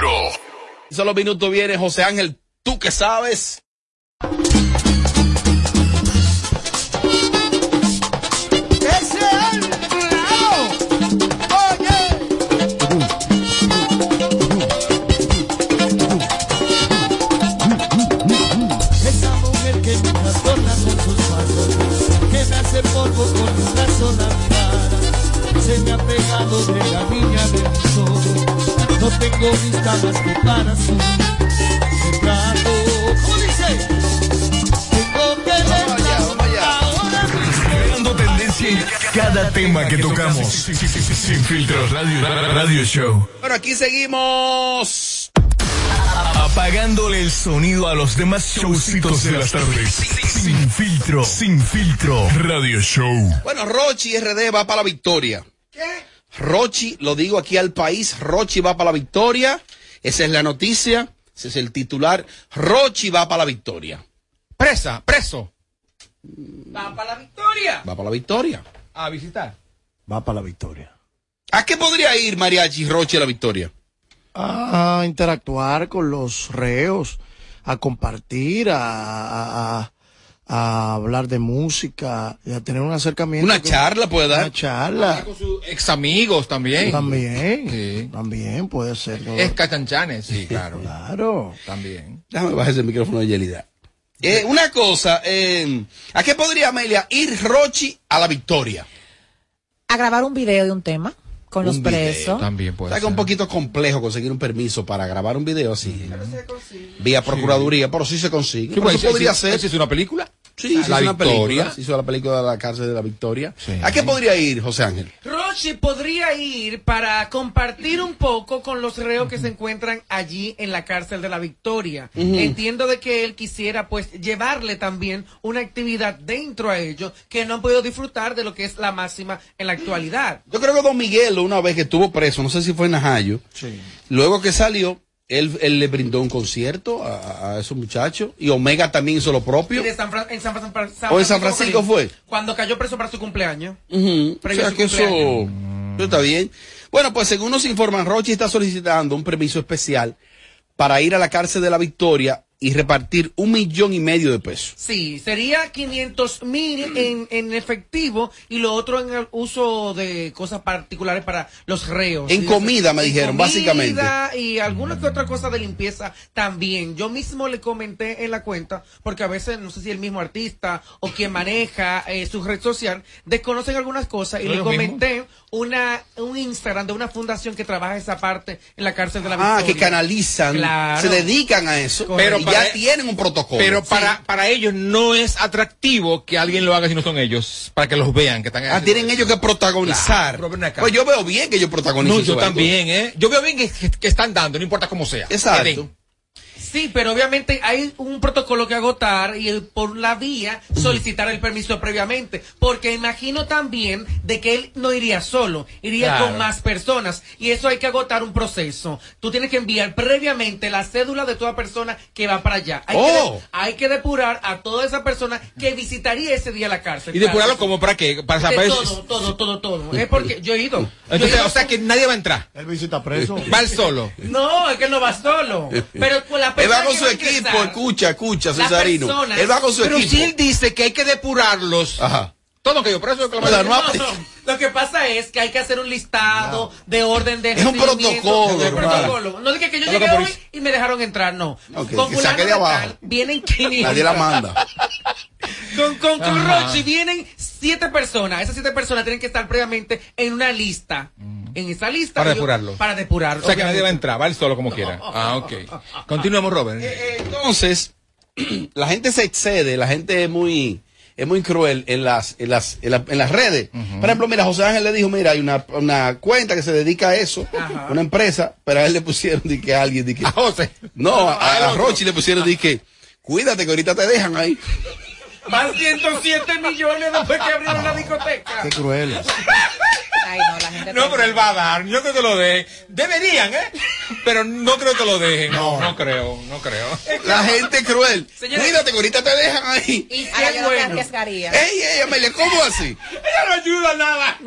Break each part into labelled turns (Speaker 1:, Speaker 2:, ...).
Speaker 1: filtro.
Speaker 2: Solo minutos viene José Ángel, tú que sabes.
Speaker 3: ¡Ese Oye. Esa mujer que me trastorna con sus pasos, que me hace polvo con una sola mirada, se me ha pegado de la niña de. No tengo vista más que para su retrato. ¿Cómo dice? Tengo que verla ahora mismo.
Speaker 1: Creando tendencia en cada tema que tocamos. Sin filtro radio, radio show.
Speaker 2: Bueno, aquí seguimos.
Speaker 1: Apagándole el sonido a los demás showcitos de las tardes. Sin filtro, sin filtro, radio show.
Speaker 2: Bueno, Rochi RD va para la victoria. Rochi, lo digo aquí al país, Rochi va para la victoria. Esa es la noticia, ese es el titular. Rochi va para la victoria.
Speaker 4: Presa, preso.
Speaker 5: Va para la victoria.
Speaker 2: Va para la victoria.
Speaker 4: A visitar.
Speaker 6: Va para la victoria.
Speaker 2: ¿A qué podría ir Mariachi Rochi a la victoria?
Speaker 6: A interactuar con los reos, a compartir, a, a- a- hablar de música, y a tener un acercamiento.
Speaker 2: Una
Speaker 6: con-
Speaker 2: charla puede dar.
Speaker 6: Una charla.
Speaker 4: Con sus ex amigos también.
Speaker 6: También.
Speaker 4: Sí.
Speaker 6: También puede ser. todo.
Speaker 4: Es cachanchanes, sí, claro.
Speaker 6: Claro.
Speaker 4: También.
Speaker 2: Déjame bajar ese micrófono de Yelida. Eh, una cosa, eh, ¿a qué podría Amelia ir Rochi a la victoria?
Speaker 7: A grabar un video de un tema con los
Speaker 2: Un video.
Speaker 7: presos.
Speaker 4: También puede
Speaker 2: Sabes que es un
Speaker 4: ser.
Speaker 2: poquito complejo conseguir un permiso para grabar un video así. Vía Procuraduría, pero sí se consigue.
Speaker 4: Sí,
Speaker 2: Pero
Speaker 4: pues,
Speaker 2: eso podría
Speaker 4: ¿ese-
Speaker 2: ser.
Speaker 4: es una película?
Speaker 2: Sí, hizo
Speaker 4: La
Speaker 2: una película.
Speaker 4: Victoria.
Speaker 2: Se hizo la película de la cárcel de la Victoria.
Speaker 4: Sí.
Speaker 2: ¿A qué podría ir, José Ángel?
Speaker 5: Rochi podría ir para compartir un poco con los reos que se encuentran allí en la cárcel de la Victoria. Entiendo de que él quisiera pues llevarle también una actividad dentro a ellos que no han podido disfrutar de lo que es la máxima en la actualidad.
Speaker 2: Yo creo que Don Miguel, una vez que estuvo preso, no sé si fue en Najayo, luego que salió, él, él le brindó un concierto a, a esos muchachos y Omega también hizo lo propio.
Speaker 5: De San Fran- en San, Fran-
Speaker 2: ¿O en San Francisco fue?
Speaker 5: Cuando cayó preso para su cumpleaños.
Speaker 2: Ujú. O
Speaker 5: Previo a
Speaker 2: sea que eso, eso está bien. Bueno, pues según nos informan, Rochi está solicitando un permiso especial para ir a la cárcel de la Victoria y repartir un millón y medio de pesos.
Speaker 5: Sí, sería 500 mil en, en efectivo y lo otro en el uso de cosas particulares para los reos.
Speaker 2: En
Speaker 5: Sí,
Speaker 2: comida, me
Speaker 5: en
Speaker 2: dijeron,
Speaker 5: comida
Speaker 2: básicamente.
Speaker 5: Y alguna que otra cosa de limpieza también. Yo mismo le comenté en la cuenta, porque a veces no sé si el mismo artista o quien maneja eh, su red social desconocen algunas cosas y
Speaker 4: ¿Son
Speaker 5: le comenté una un Instagram de una fundación que trabaja esa parte en la cárcel de la
Speaker 2: Ah,
Speaker 5: Victoria.
Speaker 2: que canalizan,
Speaker 5: Claro.
Speaker 2: se dedican a eso,
Speaker 4: Pero para-
Speaker 2: ya tienen un protocolo.
Speaker 4: Pero para, para ellos no es atractivo que alguien lo haga si no son ellos, para que los vean que están
Speaker 2: Ah, tienen ellos que protagonizar.
Speaker 4: Claro,
Speaker 2: pues yo veo bien que ellos protagonicen.
Speaker 4: No, yo
Speaker 2: algo.
Speaker 4: también, ¿eh? Yo veo bien que, que- están dando, no importa cómo sea.
Speaker 2: Exacto.
Speaker 5: Sí, pero obviamente hay un protocolo que agotar y el- por la vía solicitar el permiso previamente, porque imagino también de que él no iría solo, iría
Speaker 4: Claro.
Speaker 5: con más personas y eso hay que agotar un proceso. Tú tienes que enviar previamente la cédula de toda persona que va para allá. Hay,
Speaker 2: Oh.
Speaker 5: que, hay que depurar a toda esa persona que visitaría ese día la cárcel.
Speaker 4: Y depurarlo como para qué? Para, para
Speaker 5: todo, todo, todo, todo. Es porque yo he ido. Yo he
Speaker 4: Entonces,
Speaker 5: ido
Speaker 4: o sea
Speaker 5: con-
Speaker 4: que nadie va a entrar.
Speaker 6: Él visita preso.
Speaker 4: Va él solo.
Speaker 5: No, es que él no va solo. Pero con la
Speaker 2: Él va con su equipo, escucha, escucha, Cesarino.
Speaker 5: persona-
Speaker 2: Él va con su
Speaker 4: Pero
Speaker 2: equipo.
Speaker 4: si él dice que hay que depurarlos.
Speaker 2: Ajá.
Speaker 4: Todo que yo, por eso que lo
Speaker 2: O sea,
Speaker 4: mando-
Speaker 2: no-
Speaker 5: No, no. Lo que pasa es que hay que hacer un listado de orden de
Speaker 2: Es un protocolo,
Speaker 5: Es un protocolo. No dije que yo llegué hoy y me dejaron entrar, no.
Speaker 2: Que-
Speaker 5: con
Speaker 2: que saque de abajo.
Speaker 5: tal vienen 500.
Speaker 2: Nadie la manda.
Speaker 5: Con, con, con. Rochi vienen siete personas. Esas siete personas tienen que estar previamente en una lista. En esa lista.
Speaker 4: Para
Speaker 5: yo-
Speaker 4: depurarlo.
Speaker 5: Para depurar.
Speaker 4: O sea que nadie va a entrar, va él solo como quiera. Ah, ok. Continuemos, Robert.
Speaker 2: Eh, Entonces, la gente se excede, la gente es muy, es muy cruel en las, en las, en, la- en las redes. Por ejemplo, mira, José Ángel le dijo, mira, hay una, una cuenta que se dedica a eso,
Speaker 5: Ajá.
Speaker 2: una empresa, pero a él le pusieron de que a alguien, de que,
Speaker 4: A José.
Speaker 2: no, a, a. Rochi le pusieron de que, cuídate que ahorita te dejan ahí.
Speaker 5: Más 107 millones después que abrieron la discoteca.
Speaker 6: Qué cruel.
Speaker 7: Ay, no, la gente.
Speaker 4: No, pero él va a dar. Yo creo que lo dejen. Deberían, ¿eh? Pero no creo que lo dejen. No, no creo, no creo.
Speaker 2: La gente cruel.
Speaker 5: Señores-
Speaker 2: Cuídate que ahorita te dejan ahí.
Speaker 5: Y
Speaker 7: Ahora
Speaker 5: qué
Speaker 7: yo no me
Speaker 5: bueno.
Speaker 7: arriesgaría.
Speaker 2: Ey, ey, Amelia, ¿cómo así?
Speaker 4: Ella no ayuda nada.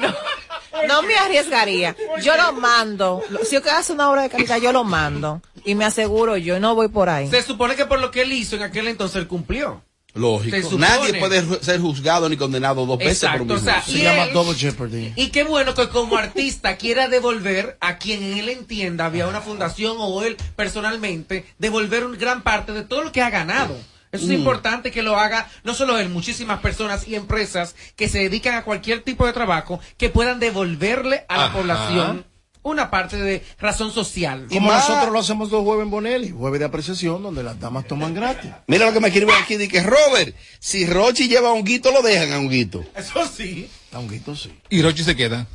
Speaker 7: No me arriesgaría. Yo lo mando. Si yo hace una obra de calidad, yo lo mando. Y me aseguro yo, no voy por ahí.
Speaker 5: Se supone que por lo que él hizo en aquel entonces él cumplió.
Speaker 2: Lógico.
Speaker 5: supone.
Speaker 2: Nadie puede ser juzgado ni condenado dos veces por un
Speaker 5: o
Speaker 2: mismo
Speaker 5: sea,
Speaker 2: hecho.
Speaker 6: Se
Speaker 5: Y
Speaker 6: llama
Speaker 5: él-
Speaker 6: Double Jeopardy.
Speaker 5: Y qué bueno que como artista quiera devolver a quien él entienda, había una fundación o él personalmente, devolver un gran parte de todo lo que ha ganado. Eso es
Speaker 2: Mm.
Speaker 5: importante que lo haga no solo él, muchísimas personas y empresas que se dedican a cualquier tipo de trabajo que puedan devolverle a la
Speaker 4: Ajá.
Speaker 5: población una parte de razón social.
Speaker 6: Como
Speaker 2: más-
Speaker 6: nosotros lo hacemos los jueves en Bonelli, jueves de apreciación, donde las damas toman gratis.
Speaker 2: Mira lo que me escribe aquí, dice que Robert, si Rochi lleva a Honguito, lo dejan a Honguito.
Speaker 5: Eso sí.
Speaker 6: Aunguito sí.
Speaker 4: Y Rochi se queda.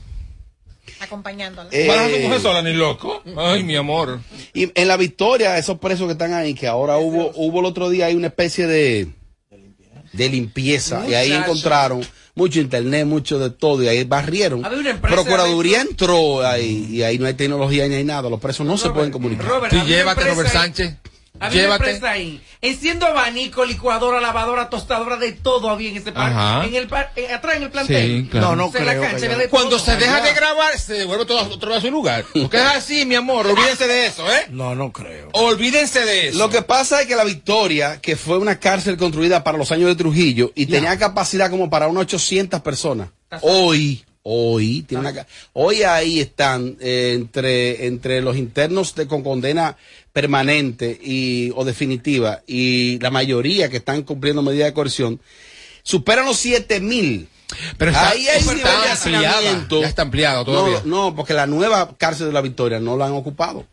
Speaker 7: Acompañándola.
Speaker 2: Eh,
Speaker 4: ¿Vas a mujer sola, ni loco? Ay, mi amor.
Speaker 2: Y en la victoria, esos presos que están ahí, que ahora hubo, hubo el otro día, hay una especie de, de limpieza. Y ahí encontraron mucho internet, mucho de todo. Y ahí barrieron.
Speaker 5: Había una empresa
Speaker 2: Procuraduría entró ahí. Y ahí no hay tecnología ni hay nada. Los presos no se pueden comunicar.
Speaker 5: Robert,
Speaker 4: Sí, llévate,
Speaker 5: empresa
Speaker 4: Robert Sánchez.
Speaker 5: Había una
Speaker 4: Llévate.
Speaker 5: empresa ahí. Enciendo abanico, licuadora, lavadora, tostadora, de todo había en ese parque.
Speaker 4: Ajá.
Speaker 5: En el par- eh, atrás en el plantel.
Speaker 4: Sí, claro.
Speaker 6: No, no
Speaker 5: O sea, en la
Speaker 6: creo
Speaker 5: cancha de
Speaker 4: Cuando
Speaker 5: todo.
Speaker 4: se deja de grabar, se devuelve todo otra vez a su lugar. Porque es así, mi amor. Olvídense de eso, ¿eh?
Speaker 6: No, no creo.
Speaker 4: Olvídense de eso.
Speaker 2: Lo que pasa es que la Victoria, que fue una cárcel construida para los años de Trujillo y tenía capacidad como para unas 800 personas, hoy, hoy, tiene una, hoy ahí están eh, entre, entre los internos de, con condena permanente y, o definitiva y la mayoría que están cumpliendo medidas de coerción, superan los 7 mil.
Speaker 4: Pero está,
Speaker 2: Ahí hay
Speaker 4: está
Speaker 2: nivel de
Speaker 4: ampliada.
Speaker 2: hacinamiento.
Speaker 4: Ya está ampliado todavía.
Speaker 2: No, no, porque la nueva cárcel de la Victoria no la han ocupado.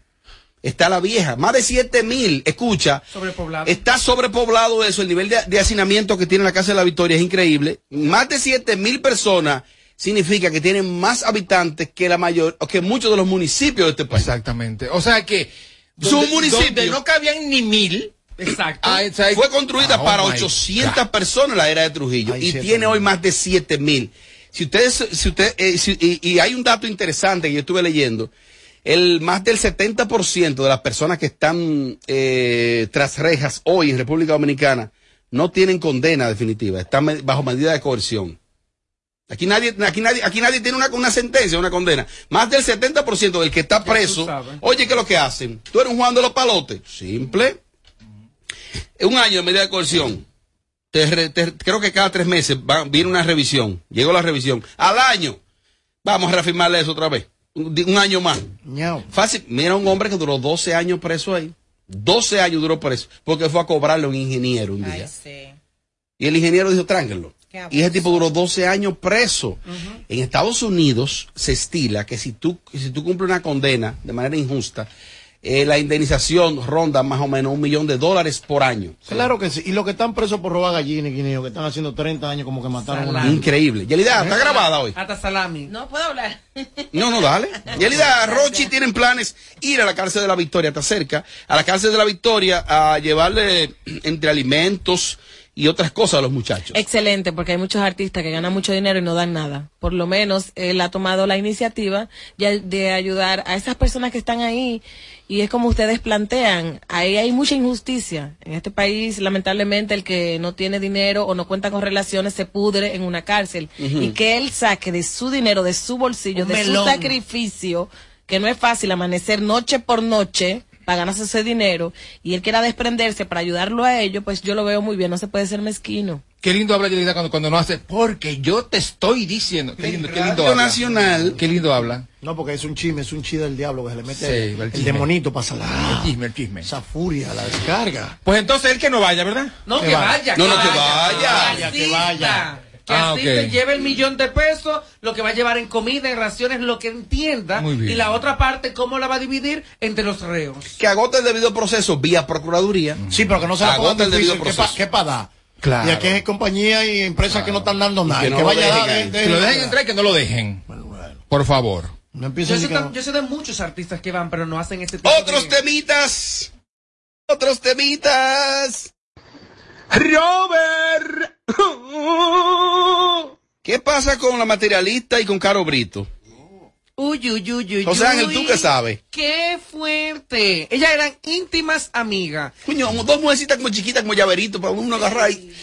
Speaker 2: Está la vieja, más de 7 mil, escucha,
Speaker 5: Sobrepoblado.
Speaker 2: está sobrepoblado eso, el nivel de, de hacinamiento que tiene la Casa de la Victoria es increíble. Más de 7 mil personas significa que tienen más habitantes que la mayor, o que muchos de los municipios de este país.
Speaker 4: Exactamente. O sea que. Donde-
Speaker 2: municipio.
Speaker 4: no cabían ni mil.
Speaker 5: Exacto.
Speaker 4: ah,
Speaker 2: Fue construida
Speaker 4: oh
Speaker 2: para
Speaker 4: my
Speaker 2: 800
Speaker 4: God.
Speaker 2: personas en la era de Trujillo y tiene
Speaker 6: mil.
Speaker 2: hoy más de 7 mil. Si ustedes, si usted, eh, si- y, y hay un dato interesante que yo estuve leyendo, el más del 70% de las personas que están eh, tras rejas hoy en República Dominicana no tienen condena definitiva, están bajo medida de coerción. Aquí nadie, aquí nadie, aquí nadie tiene una, una sentencia, una condena. Más del 70% del que está preso, oye, ¿qué es lo que hacen? ¿Tú eres un Juan de los Palotes? Simple. Un año de medida de coerción. Te re- te- creo que cada tres meses va- viene una revisión. Llegó la revisión. Al año, vamos a reafirmarle eso otra vez. Un, año más.
Speaker 6: Ñao.
Speaker 2: Fácil. Mira un hombre que duró 12 años preso ahí. 12 años duró preso. Porque fue a cobrarle a un ingeniero un día.
Speaker 7: Ay, sí.
Speaker 2: Y el ingeniero dijo, tránquenlo. Y ese tipo duró 12 años preso. En Estados Unidos se estila que si tú, que si tú cumples una condena de manera injusta, eh, la indemnización ronda más o menos un millón de dólares por año.
Speaker 6: Claro que sí. Y los que están presos por robar gallinas y guineos, que están haciendo 30 años como que mataron a una
Speaker 5: Salami.
Speaker 2: Increíble. Yelida, está grabada hoy.
Speaker 5: Hasta salami.
Speaker 7: No puedo hablar.
Speaker 2: No, no, dale. Yelida, Rochi tienen planes ir a la cárcel de la Victoria, está cerca, a la cárcel de la Victoria a llevarle entre alimentos y otras cosas a los muchachos.
Speaker 8: Excelente, porque hay muchos artistas que ganan mucho dinero y no dan nada. Por lo menos él ha tomado la iniciativa ya de ayudar a esas personas que están ahí. Y es como ustedes plantean, ahí hay mucha injusticia. En este país, lamentablemente, el que no tiene dinero o no cuenta con relaciones se pudre en una cárcel. Y que él saque de su dinero, de su bolsillo,
Speaker 5: Un
Speaker 8: de
Speaker 5: melón.
Speaker 8: su sacrificio, que no es fácil amanecer noche por noche para ganarse ese dinero, y él quiera desprenderse para ayudarlo a ello, pues yo lo veo muy bien, no se puede ser mezquino.
Speaker 4: Qué lindo habla Yelida cuando, cuando no hace. Porque yo te estoy diciendo. Qué lindo, qué lindo
Speaker 2: Radio
Speaker 4: habla.
Speaker 2: Nacional.
Speaker 4: Qué lindo habla.
Speaker 6: No, porque es un chisme, es un chi del diablo que se le mete
Speaker 4: Sí,
Speaker 6: el,
Speaker 4: el
Speaker 6: el demonito para
Speaker 4: El
Speaker 6: salar.
Speaker 4: chisme, el chisme.
Speaker 6: Esa furia, la descarga.
Speaker 4: Pues entonces él que no vaya, ¿verdad?
Speaker 5: No,
Speaker 6: Que
Speaker 5: que
Speaker 6: vaya.
Speaker 5: vaya.
Speaker 2: No, no, que vaya.
Speaker 6: Vaya, que vaya.
Speaker 5: Que
Speaker 4: Ah,
Speaker 5: así
Speaker 4: ok.
Speaker 5: te lleve el millón de pesos, lo que va a llevar en comida, en raciones, lo que entienda.
Speaker 4: Muy bien.
Speaker 5: Y la otra parte, cómo la va a dividir entre los reos.
Speaker 2: Que agote el debido proceso vía Procuraduría.
Speaker 6: Sí, pero que no se pongan
Speaker 2: el debido
Speaker 6: difícil. ¿Qué,
Speaker 2: proceso.
Speaker 6: ¿Qué pa' dar?
Speaker 4: Claro.
Speaker 6: Y aquí hay compañías y empresas que no están dando nada.
Speaker 2: que no
Speaker 6: que
Speaker 2: lo
Speaker 6: vaya a
Speaker 2: dejen
Speaker 6: dar
Speaker 2: ahí.
Speaker 6: de- de-
Speaker 4: Que lo dejen entrar y que no lo dejen.
Speaker 6: Bueno, bueno.
Speaker 4: Por favor.
Speaker 6: No
Speaker 5: Yo sé, yo de muchos artistas que van, pero no hacen este tipo
Speaker 2: Otros
Speaker 5: de...
Speaker 2: temitas. Otros temitas. Robert. ¿Qué pasa con la materialista y con Caro Brito?
Speaker 5: Uy, uy, uy, uy.
Speaker 2: José Ángel, ¿tú qué sabes?
Speaker 5: ¡Qué fuerte! Ellas eran íntimas amigas.
Speaker 2: Coño, dos mujercitas como chiquitas, como llaveritos, para uno agarrar y...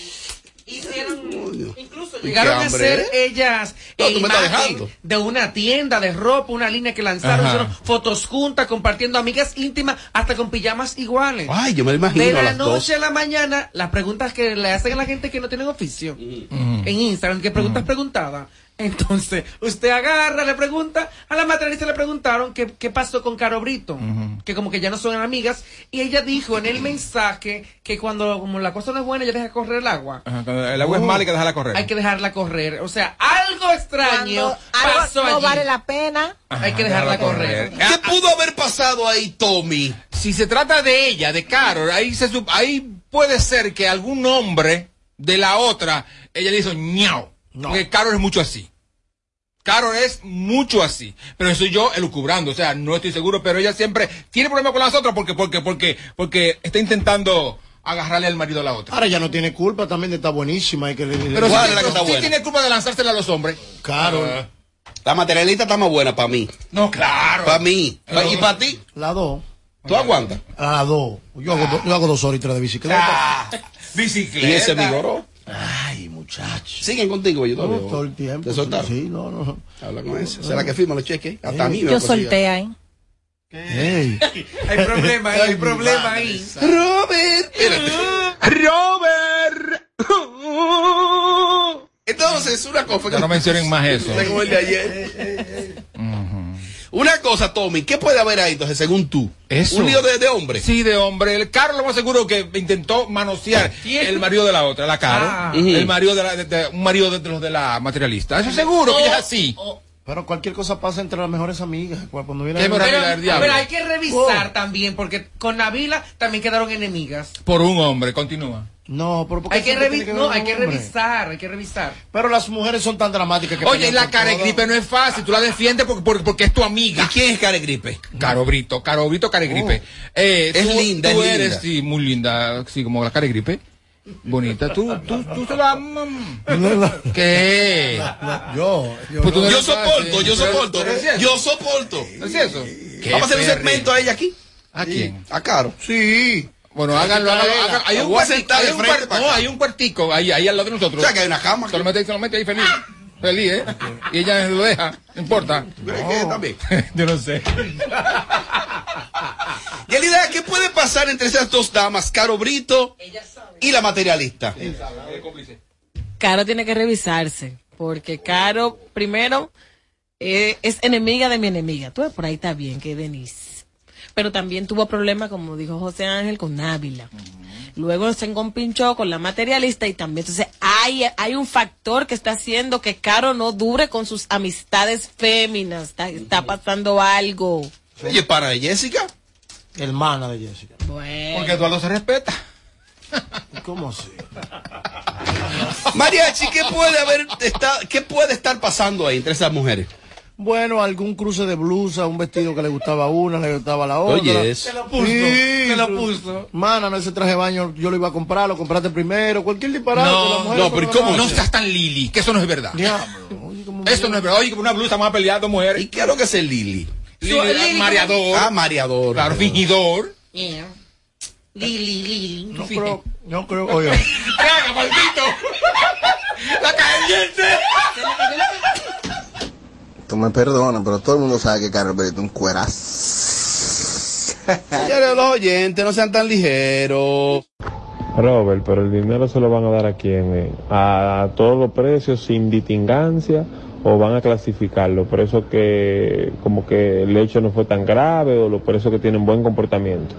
Speaker 5: Hicieron, incluso llegaron a hacer
Speaker 2: ¿eh?
Speaker 5: ellas
Speaker 2: No,
Speaker 5: eh, imagen de una tienda de ropa, una línea que lanzaron, hicieron fotos juntas, compartiendo amigas íntimas, hasta con pijamas iguales.
Speaker 2: Ay, yo me lo imagino
Speaker 5: de
Speaker 2: a
Speaker 5: la
Speaker 2: las
Speaker 5: noche
Speaker 2: dos.
Speaker 5: a la mañana, las preguntas que le hacen a la gente que no tienen oficio en Instagram, que preguntas preguntadas. Entonces, usted agarra, le pregunta, a la materialista le preguntaron qué, qué pasó con Caro Brito, que como que ya no son amigas, y ella dijo en el mensaje que cuando como la cosa no es buena, ella deja correr el agua.
Speaker 4: Ajá, el agua es mala hay que dejarla correr.
Speaker 5: Hay que dejarla correr. O sea, algo extraño
Speaker 7: Cuando algo
Speaker 5: pasó
Speaker 7: no
Speaker 5: allí.
Speaker 7: vale la pena.
Speaker 5: Hay que dejarla correr.
Speaker 2: ¿Qué pudo haber pasado ahí, Tommy?
Speaker 4: Si se trata de ella, de Carol, ahí, se, ahí puede ser que algún hombre de la otra, ella le hizo ñao. Porque Carol es mucho así. Carol es mucho así. Pero eso yo elucubrando, o sea, no estoy seguro, pero ella siempre tiene problemas con las otras porque, porque, porque, porque está intentando agarrarle al marido a la otra.
Speaker 6: Ahora ya no tiene culpa también de estar buenísima. Hay que le-
Speaker 4: Pero sí,
Speaker 2: ¿Cuál es la que está
Speaker 4: sí
Speaker 2: buena?
Speaker 4: tiene culpa de lanzársela a los hombres.
Speaker 6: Claro.
Speaker 4: Ah.
Speaker 2: La materialista está más buena para mí.
Speaker 4: No, claro.
Speaker 2: Para mí. Pa- ¿Y para ti?
Speaker 6: La dos.
Speaker 2: ¿Tú aguantas?
Speaker 6: A las dos. Yo hago, do- yo hago dos horas y tres de bicicleta.
Speaker 4: Ah, bicicleta.
Speaker 2: ¿Y ese vigoró?
Speaker 6: Ay, muchacho.
Speaker 2: Siguen contigo, yo
Speaker 6: No,
Speaker 2: todavía.
Speaker 6: todo el tiempo.
Speaker 2: ¿Te soltaron?
Speaker 6: Sí, no, no.
Speaker 2: Habla con ese. ¿Será que firma los cheques? Hasta a mí me
Speaker 7: Yo solté ahí.
Speaker 6: Ey.
Speaker 5: Hay problema ahí, hay problema ahí.
Speaker 2: Robert.
Speaker 4: Robert.
Speaker 2: Entonces, una cosa.
Speaker 4: Ya no mencionen más eso.
Speaker 2: Tengo el de ayer. Una cosa, Tommy, ¿qué puede haber ahí entonces, según tú?
Speaker 4: Eso.
Speaker 2: Un lío de, de hombre.
Speaker 4: Sí, de hombre. El Caro lo más seguro que intentó manosear el marido de la otra, la Caro.
Speaker 5: Ah.
Speaker 4: El marido de la, de- de- un marido de, de los de la materialista. Eso seguro que es así.
Speaker 6: Pero cualquier cosa pasa entre las mejores amigas. Cuando viene.
Speaker 5: Pero,
Speaker 4: del diablo.
Speaker 5: pero hay que revisar también, porque con Navila también quedaron enemigas.
Speaker 4: Por un hombre, continúa.
Speaker 6: No, pero ¿por qué
Speaker 5: Hay que, revi- no, hay que revisar, hay que revisar.
Speaker 6: Pero las mujeres son tan dramáticas que
Speaker 4: Oye, la
Speaker 6: por
Speaker 4: cara de
Speaker 6: todo.
Speaker 4: gripe no es fácil. Tú la defiendes porque, porque, porque es tu
Speaker 2: ¿Y
Speaker 4: amiga.
Speaker 2: quién es Care Gripe?
Speaker 4: Caro Brito, Caro Brito, Care Gripe. Eh,
Speaker 2: Es
Speaker 4: tú-
Speaker 2: linda,
Speaker 4: Tú
Speaker 2: es
Speaker 4: eres,
Speaker 2: linda.
Speaker 4: sí, muy linda, sí, como la Care Gripe. Bonita. Tú, tú, tú se la... ¿Qué?
Speaker 6: Yo, yo.
Speaker 4: Pues no
Speaker 2: Yo soporto, yo soporto.
Speaker 4: es.
Speaker 2: Yo soporto.
Speaker 4: ¿Es eso?
Speaker 2: Vamos a hacer un segmento a ella aquí.
Speaker 4: ¿A quién?
Speaker 2: A Caro.
Speaker 6: Sí.
Speaker 4: Bueno, háganlo, háganlo. Hay un, cuartico, hay, un no, hay cuartico ahí, ahí al lado de nosotros.
Speaker 2: O sea, que hay una cama
Speaker 4: Se lo
Speaker 2: aquí.
Speaker 4: mete, se lo mete ahí feliz. Feliz, ¿eh? Y ella lo deja, no importa.
Speaker 2: ¿Pero es que también?
Speaker 4: Yo no sé.
Speaker 2: Y la idea, ¿qué puede pasar entre esas dos damas, Caro Brito y la materialista?
Speaker 8: Caro tiene que revisarse, porque Caro, primero, eh, es enemiga de mi enemiga. Tú ves, por ahí está bien, que Denise. Pero también tuvo problemas, como dijo José Ángel, con Návila. Luego se encompinchó con la materialista y también. Entonces, hay, hay un factor que está haciendo que Caro no dure con sus amistades féminas. Está, está pasando algo.
Speaker 2: Oye, para Jessica.
Speaker 6: Hermana de Jessica.
Speaker 8: Bueno.
Speaker 4: Porque Eduardo se respeta.
Speaker 6: ¿Cómo así?
Speaker 2: Mariachi, ¿qué puede haber está- qué puede estar pasando ahí entre esas mujeres?
Speaker 6: Bueno, algún cruce de blusa, un vestido que le gustaba a una, le gustaba a la otra.
Speaker 2: Oye, eso.
Speaker 5: Se lo puso,
Speaker 6: Sí,
Speaker 5: se lo puso.
Speaker 6: Mana, no, ese traje de baño yo lo iba a comprar, lo compraste primero, cualquier disparate.
Speaker 4: No,
Speaker 2: no, pero ¿cómo.
Speaker 4: No seas tan Lili, que eso no es verdad.
Speaker 6: Diablo, oye,
Speaker 4: Eso no es verdad. Oye, que por una blusa vamos a pelear dos
Speaker 2: ¿Y
Speaker 4: mujeres.
Speaker 2: qué es lo que es el Lili?
Speaker 4: Lili,
Speaker 5: Lili,
Speaker 4: mareador.
Speaker 2: Ah, mareador.
Speaker 4: Claro, fingidor.
Speaker 5: Yeah. Lili, Lili.
Speaker 6: No creo, no creo, oye.
Speaker 4: ¡Caga, maldito! ¡La caliente!
Speaker 9: Tú me perdonas, pero todo el mundo sabe que Carol Brito es un cueraz.
Speaker 2: Señores, los oyentes, no sean tan ligeros.
Speaker 10: Robert, pero el dinero se lo van a dar a quién? eh? A, todos los precios sin distingancia o van a clasificar los precios que como que el hecho no fue tan grave o los precios que tienen buen comportamiento.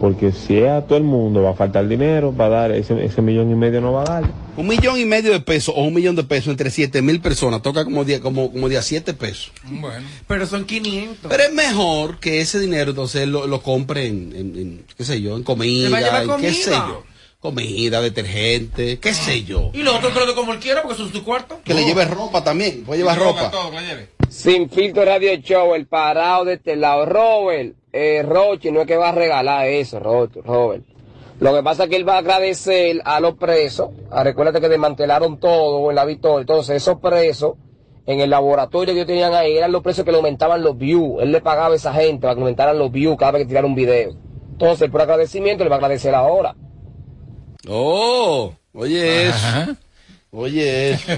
Speaker 10: Porque si es a todo el mundo va a faltar dinero, va a dar ese, ese millón y medio no va a dar.
Speaker 2: Un millón y medio de pesos o un millón de pesos entre siete mil personas toca como día, como, como día siete pesos.
Speaker 4: Bueno.
Speaker 5: Pero son 500.
Speaker 2: Pero es mejor que ese dinero entonces lo, lo compre en, en- en, qué sé yo, en comida, en qué
Speaker 5: comida.
Speaker 2: sé yo. Comida, detergente, qué sé yo.
Speaker 5: Y los otros que lo de como él quiera porque son su cuarto.
Speaker 2: Que le lleve ropa también, puede llevar ropa.
Speaker 4: Todo, que la lleve.
Speaker 11: Sin filtro radio show, el parado de este lado. Robert, eh, Rochi, no es que va a regalar eso, Ro- Robert. Lo que pasa es que él va a agradecer a los presos. Ah, recuérdate que desmantelaron todo en la victoria. Entonces, esos presos en el laboratorio que ellos tenían ahí eran los presos que le aumentaban los views. Él le pagaba a esa gente para que aumentaran los views cada vez que tiraran un video. Entonces, por agradecimiento, le va a agradecer ahora.
Speaker 2: Oh, Oye eso. Oye eso.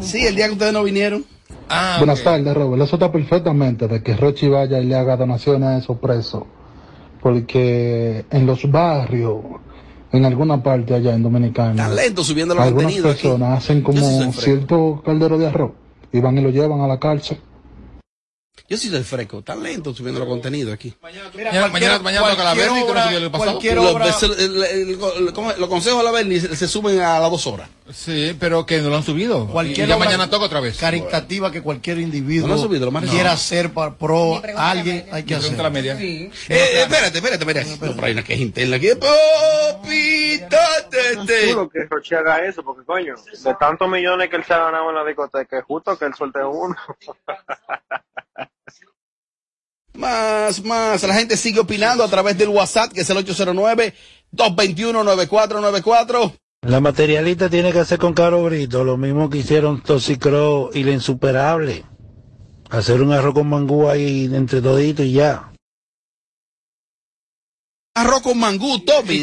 Speaker 2: Sí, el día que ustedes no vinieron.
Speaker 4: Ah,
Speaker 12: Buenas tardes, Robert. Eso está perfectamente de que Rochi vaya y le haga donaciones a esos presos. Porque en los barrios, en alguna parte allá en Dominicana,
Speaker 2: lento subiendo los
Speaker 12: algunas
Speaker 2: aquí.
Speaker 12: personas hacen como cierto caldero de arroz y van y lo llevan a la cárcel.
Speaker 2: Yo sí soy fresco. Tan lento subiendo los contenidos aquí.
Speaker 4: Mañana, mañana, mañana toca la
Speaker 6: cualquier
Speaker 4: vez y que no el pasado.
Speaker 6: cualquier
Speaker 2: Los,
Speaker 6: obra-
Speaker 2: el- el- el- ¿cómo es? los consejos de la Berni se, se suben a las dos horas.
Speaker 4: Sí, pero que no lo han subido.
Speaker 6: Cualquier
Speaker 4: y ya mañana toca otra vez.
Speaker 6: Caritativa que cualquier individuo
Speaker 2: No subido,
Speaker 6: quiera hacer para pro alguien, hay que
Speaker 4: a la
Speaker 6: hacer.
Speaker 4: media.
Speaker 2: Eh, eh, espérate, espérate, espérate. No, pero hay una queja interna aquí. Popita, te, te.
Speaker 13: chulo que Roche haga eso, porque coño, de tantos millones que él se ha ganado en la discoteca, es justo que él suelte uno.
Speaker 2: Más, más. La gente sigue opinando a través del WhatsApp, que es el 809-221-9494.
Speaker 14: La materialista tiene que hacer con Caro Brito lo mismo que hicieron Toxicro y la insuperable. Hacer un arroz con mangú ahí entre todito y ya.
Speaker 2: Arroz con mangú, Tommy.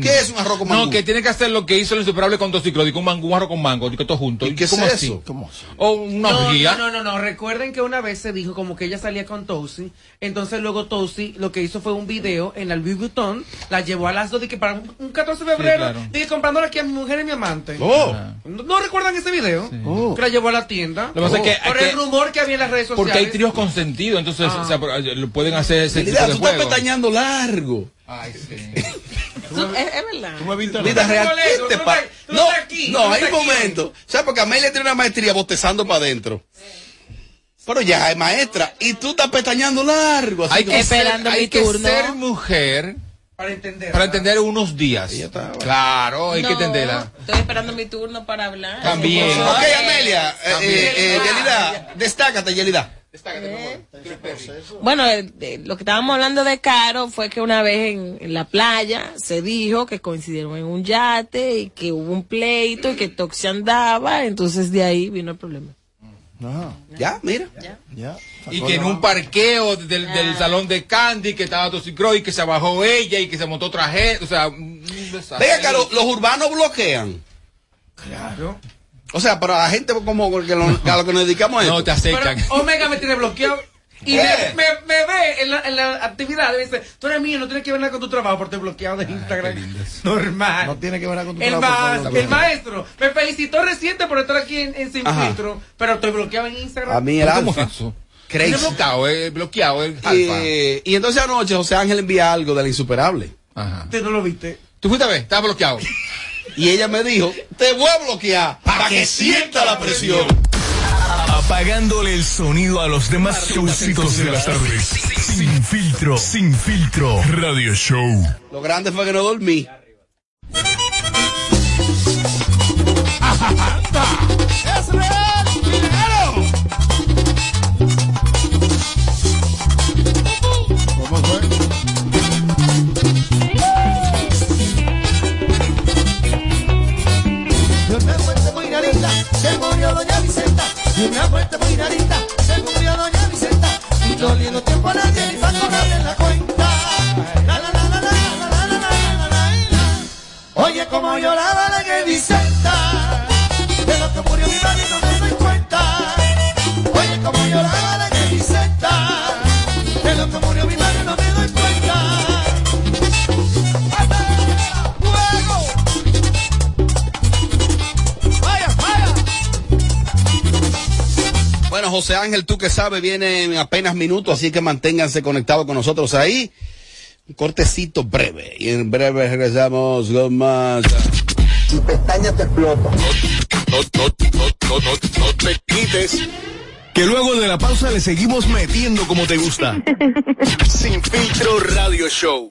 Speaker 2: ¿Qué es un arroz con mangú?
Speaker 4: No, que tiene que hacer lo que hizo el insuperable con Tosicro, digo un mango, un arroz con mango, digo todo junto.
Speaker 2: ¿Y qué es
Speaker 4: ¿Cómo
Speaker 2: eso?
Speaker 4: así?
Speaker 6: ¿Cómo así?
Speaker 4: O una
Speaker 5: No,
Speaker 4: orgía.
Speaker 5: no, no, no, recuerden que una vez se dijo como que ella salía con Tosi, entonces luego Tosi lo que hizo fue un video en el Louis Vuitton, la llevó a las dos de que para un, un 14 de febrero,
Speaker 4: claro.
Speaker 5: dije comprándola aquí a mi mujer y mi amante.
Speaker 2: Oh.
Speaker 5: ¿No, no recuerdan ese video?
Speaker 6: Oh.
Speaker 5: Que la llevó a la tienda.
Speaker 4: Lo que pasa es que-
Speaker 5: Por
Speaker 4: que-
Speaker 5: el rumor que había en las redes sociales.
Speaker 4: Porque hay tríos consentidos, entonces
Speaker 5: Ah.
Speaker 4: o sea, lo pueden hacer ese tipo de
Speaker 2: tú estás pestañando largo.
Speaker 4: Ay, sí.
Speaker 8: Tú- es, es verdad.
Speaker 2: Vida real.
Speaker 5: no
Speaker 2: ¿Qué
Speaker 5: lees,
Speaker 2: te
Speaker 5: tú
Speaker 2: pa-
Speaker 5: no- tú
Speaker 2: No,
Speaker 5: no
Speaker 2: no, hay un momento. ¿Sabes? Porque Amelia tiene una maestría botezando para adentro. Pero ya es maestra. Y tú estás pestañando largo. Así
Speaker 4: Hay que, ser,
Speaker 8: mi
Speaker 4: hay que
Speaker 8: turno.
Speaker 4: ser mujer
Speaker 5: Para entender.
Speaker 4: para entender unos días.
Speaker 2: Ella está- bueno.
Speaker 4: Claro, hay que entenderla.
Speaker 8: Estoy esperando mi turno para hablar.
Speaker 4: También.
Speaker 2: Ok, Amelia. Eh,
Speaker 4: También.
Speaker 2: eh, eh, Yelida, destácate, Yelida.
Speaker 8: Bueno, eh, de- lo que estábamos hablando de Caro fue que una vez en, en la playa se dijo que coincidieron en un yate y que hubo un pleito y que Toxi andaba, entonces de ahí vino el problema.
Speaker 6: Ajá,
Speaker 2: Ya, mira.
Speaker 6: ya.
Speaker 4: Y
Speaker 6: Sacó
Speaker 4: que en un parqueo del, del
Speaker 8: Ah.
Speaker 4: salón de Candy, que estaba Tosicro y que se bajó ella y que se montó otra gente. O sea, un desastre.
Speaker 2: Venga, lo- los urbanos bloquean.
Speaker 5: Claro.
Speaker 2: O sea, para la gente como que lo, a lo que nos dedicamos a esto.
Speaker 4: No te.
Speaker 5: Pero Omega me tiene bloqueado. Y
Speaker 2: Eh.
Speaker 5: me, me- me ve en la, en la actividad y me dice, tú eres mío, no tienes que ver nada con tu trabajo porque te bloqueado de Instagram. Normal.
Speaker 6: No tiene que ver con tu
Speaker 5: el,
Speaker 6: trabajo,
Speaker 5: ma- el maestro me felicitó reciente por estar aquí en, en Sin
Speaker 2: Ajá.
Speaker 5: Filtro, pero estoy bloqueado en Instagram.
Speaker 2: A mí el
Speaker 4: ¿Cómo
Speaker 2: alfa.
Speaker 4: es eso?
Speaker 2: Crazy.
Speaker 4: Bloqueado, eh, bloqueado, el alfa.
Speaker 2: Y, y entonces anoche José Ángel envía algo de la insuperable.
Speaker 4: Ajá.
Speaker 5: ¿Tú no lo viste?
Speaker 4: ¿Tú fuiste a ver? Estaba bloqueado.
Speaker 2: Y ella me dijo, te voy a bloquear para que sienta la presión.
Speaker 1: Apagándole el sonido a los demás showcitos de las tardes. Sin filtro, sin filtro. Radio Show.
Speaker 2: Lo grande fue que no dormí.
Speaker 3: ¡Es real! Una fuente muy rarita
Speaker 2: José Ángel, tú que sabes, viene en apenas minutos, así que manténganse conectados con nosotros ahí. Un cortecito breve. Y en breve regresamos con más.
Speaker 9: Tu pestaña te explota.
Speaker 1: No, no, no, no, no, no te quites. Que luego de la pausa le seguimos metiendo como te gusta. Sin filtro radio show.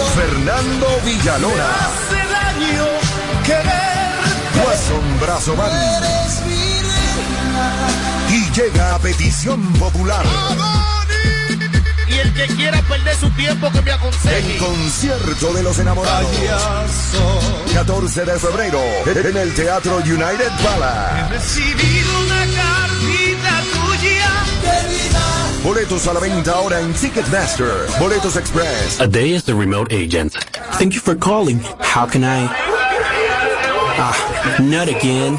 Speaker 15: Fernando Villalona.
Speaker 3: Hace daño querer.
Speaker 15: Watson Brazo Band. Y llega a petición popular.
Speaker 3: Y el que quiera perder su tiempo que me
Speaker 15: El concierto de los enamorados. 14 de febrero en el Teatro United Palace.
Speaker 3: Recibido una.
Speaker 15: Boletos a la venta ahora en Ticketmaster. Boletos Express.
Speaker 16: A day as the remote agent. Thank you for calling. How can I? Ah, not again.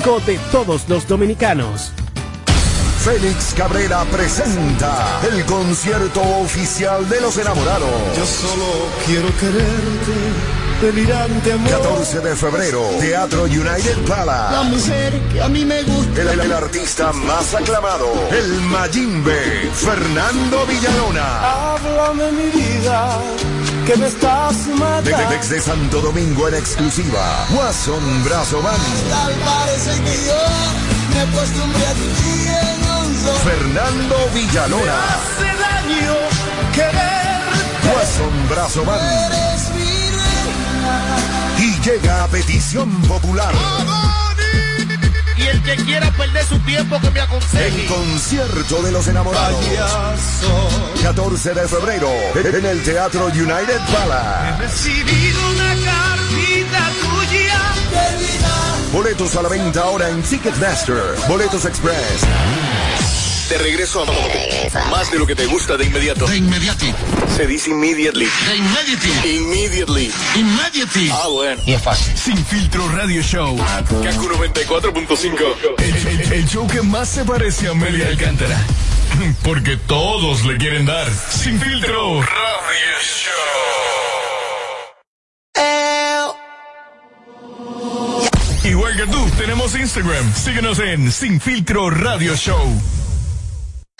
Speaker 17: de todos los dominicanos.
Speaker 15: Félix Cabrera presenta el concierto oficial de los enamorados.
Speaker 3: Yo solo quiero quererte, delirante amor.
Speaker 15: 14 de febrero, Teatro United
Speaker 3: La
Speaker 15: Palace.
Speaker 3: mujer que a mí me gusta.
Speaker 15: El, el- el artista más aclamado, el Mayimbe, Fernando Villalona.
Speaker 3: Háblame mi vida, que me estás
Speaker 15: De- de-
Speaker 3: matando.
Speaker 15: desde Santo Domingo en exclusiva, Watson Brazo Band.
Speaker 3: Tal parece que yo me acostumbré a ti en.
Speaker 15: Fernando Villalona.
Speaker 3: Hace daño querer.
Speaker 15: Watson Brazo Band.
Speaker 3: Eres virgen.
Speaker 15: Y llega a petición popular.
Speaker 3: El que quiera perder su tiempo que me aconseje.
Speaker 15: El concierto de los enamorados. 14 de febrero en el Teatro United Palace.
Speaker 3: Recibido una cartita tuya.
Speaker 15: Boletos a la venta ahora en Ticketmaster. Boletos Express.
Speaker 1: De regreso a más de lo que te gusta de inmediato. De inmediati. Se dice immediately. De immediately. Immediately. Immediately. Ah, bueno. Y es fácil.
Speaker 15: Sin filtro radio show.
Speaker 1: Kaku 94.5.
Speaker 15: El, el- el show que más se parece a Amelia Alcántara. Porque todos le quieren dar. Sin filtro.
Speaker 1: Radio
Speaker 15: Igual que tú, tenemos Instagram. Síguenos en Sin Filtro Radio Show.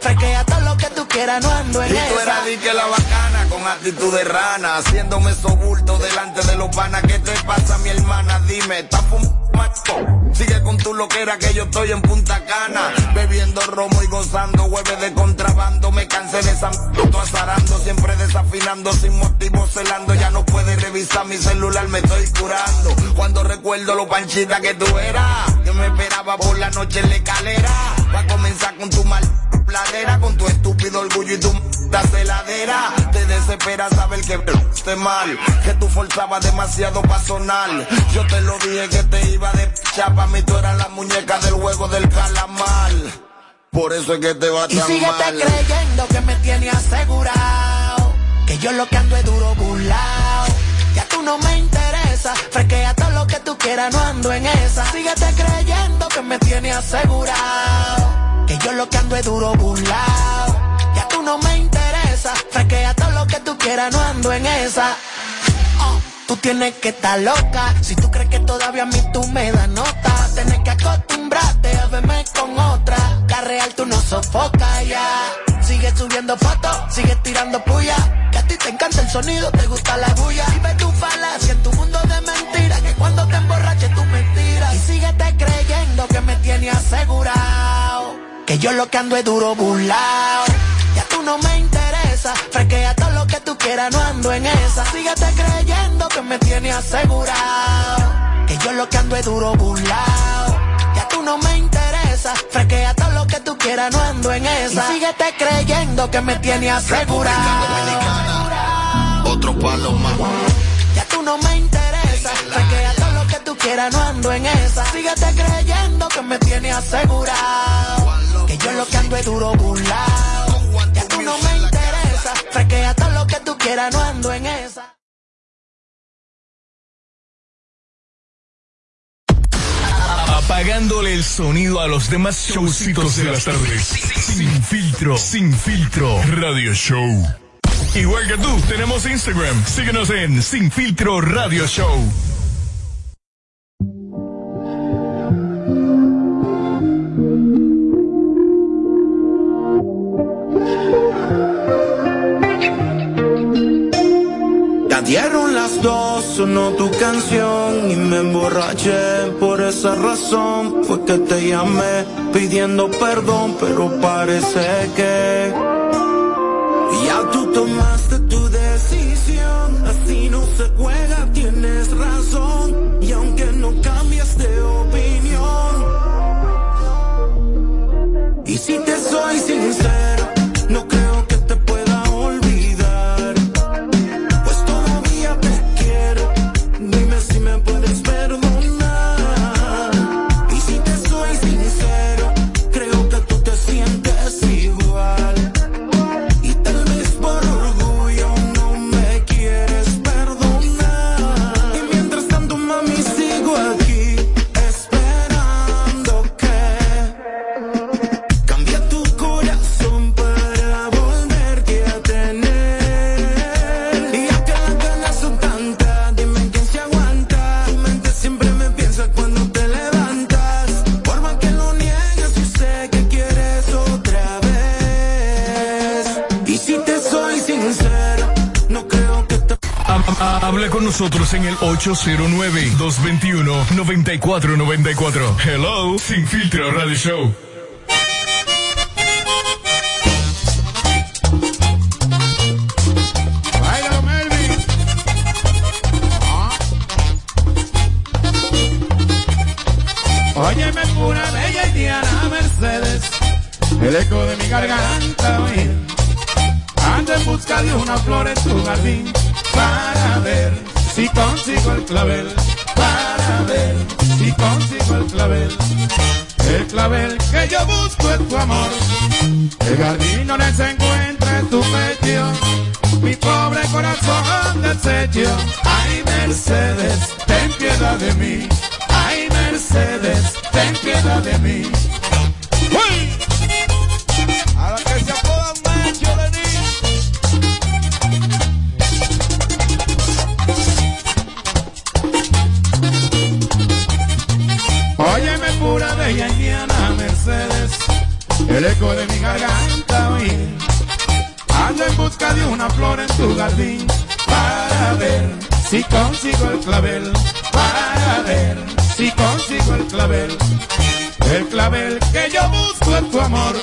Speaker 18: Fresquea todo lo que tú quieras, no ando en
Speaker 19: Y
Speaker 18: esa.
Speaker 19: tú eras que la bacana con actitud de rana, haciéndome esos bultos delante de los panas. ¿Qué te pasa, mi hermana? Dime, ¿estás fumando? Sigue con tu loquera que yo estoy en Punta Cana, bebiendo romo y gozando, hueve de contrabando. Me cansé de esa azarando, siempre desafinando, sin motivo celando. Ya no puedes revisar mi celular, me estoy curando. Cuando recuerdo lo panchita que tú eras, yo me esperaba por la noche en la escalera. Va a comenzar con tu mal pladera, con tu orgullo y tu m- celadera. Te desespera saber que esté mal, que tú forzabas demasiado pa' sonar. Yo te lo dije que te iba de chapa, mí tú eras la muñeca del juego del calamar. Por eso es que te va
Speaker 18: Y
Speaker 19: tan mal.
Speaker 18: creyendo que me tiene asegurado. Que yo lo que ando es duro burlao. Ya tú no me interesa. Fresquea todo lo que tú quieras. quiera, no ando en esa. Síguete creyendo que me tiene asegurado. Que yo lo que ando es duro burlao. No me interesa. Fresquea todo lo que tú quieras, no ando en esa. Oh, Tú tienes que estar loca. Si tú crees que todavía a mí tú me das nota, tienes que acostumbrarte a verme con otra. La real tú no sofocas ya. Sigue subiendo fotos, sigue tirando puya. Que a ti te encanta el sonido, te gusta la bulla. Vive tu falacia en tu mundo de mentiras. Que cuando te emborraches tú mentiras. Y síguete creyendo que me tiene asegurado. Que yo lo que ando es duro burlao. Ya tú no me interesa. Fresquea todo lo que tú quieras, no ando en esa. Síguete creyendo que me tiene asegurado. Que yo lo que ando es duro burlao. Ya tú no me interesa. Fresquea todo lo que tú quieras, no ando en esa. Y síguete creyendo que me tiene asegurado.
Speaker 20: Otro palo más.
Speaker 18: Ya tú no me interesa. Fresquea todo lo que tú quieras, no ando en esa. Síguete creyendo que me tiene asegurado. Que yo lo que ando es duro burlao. No me interesa. Fresquea todo lo que tú quieras, no ando en esa.
Speaker 1: Apagándole el sonido a los demás showcitos de las tardes. Sin filtro, sin filtro, radio show. Igual que tú, tenemos Instagram. Síguenos en Sin Filtro Radio Show.
Speaker 3: Dieron las dos, sonó tu canción y me emborraché. Por esa razón fue que te llamé pidiendo perdón, pero parece que ya tú tomaste tu decisión. Así no se juega, tienes razón.
Speaker 1: Nosotros en el 809-221-9494. Hello, Sin Filtro Radio Show.
Speaker 21: Ay, Mercedes, ten piedad de mí. Ay, Mercedes, ten piedad de mí. Clavel, para ver si consigo el clavel. El clavel que yo busco es tu amor,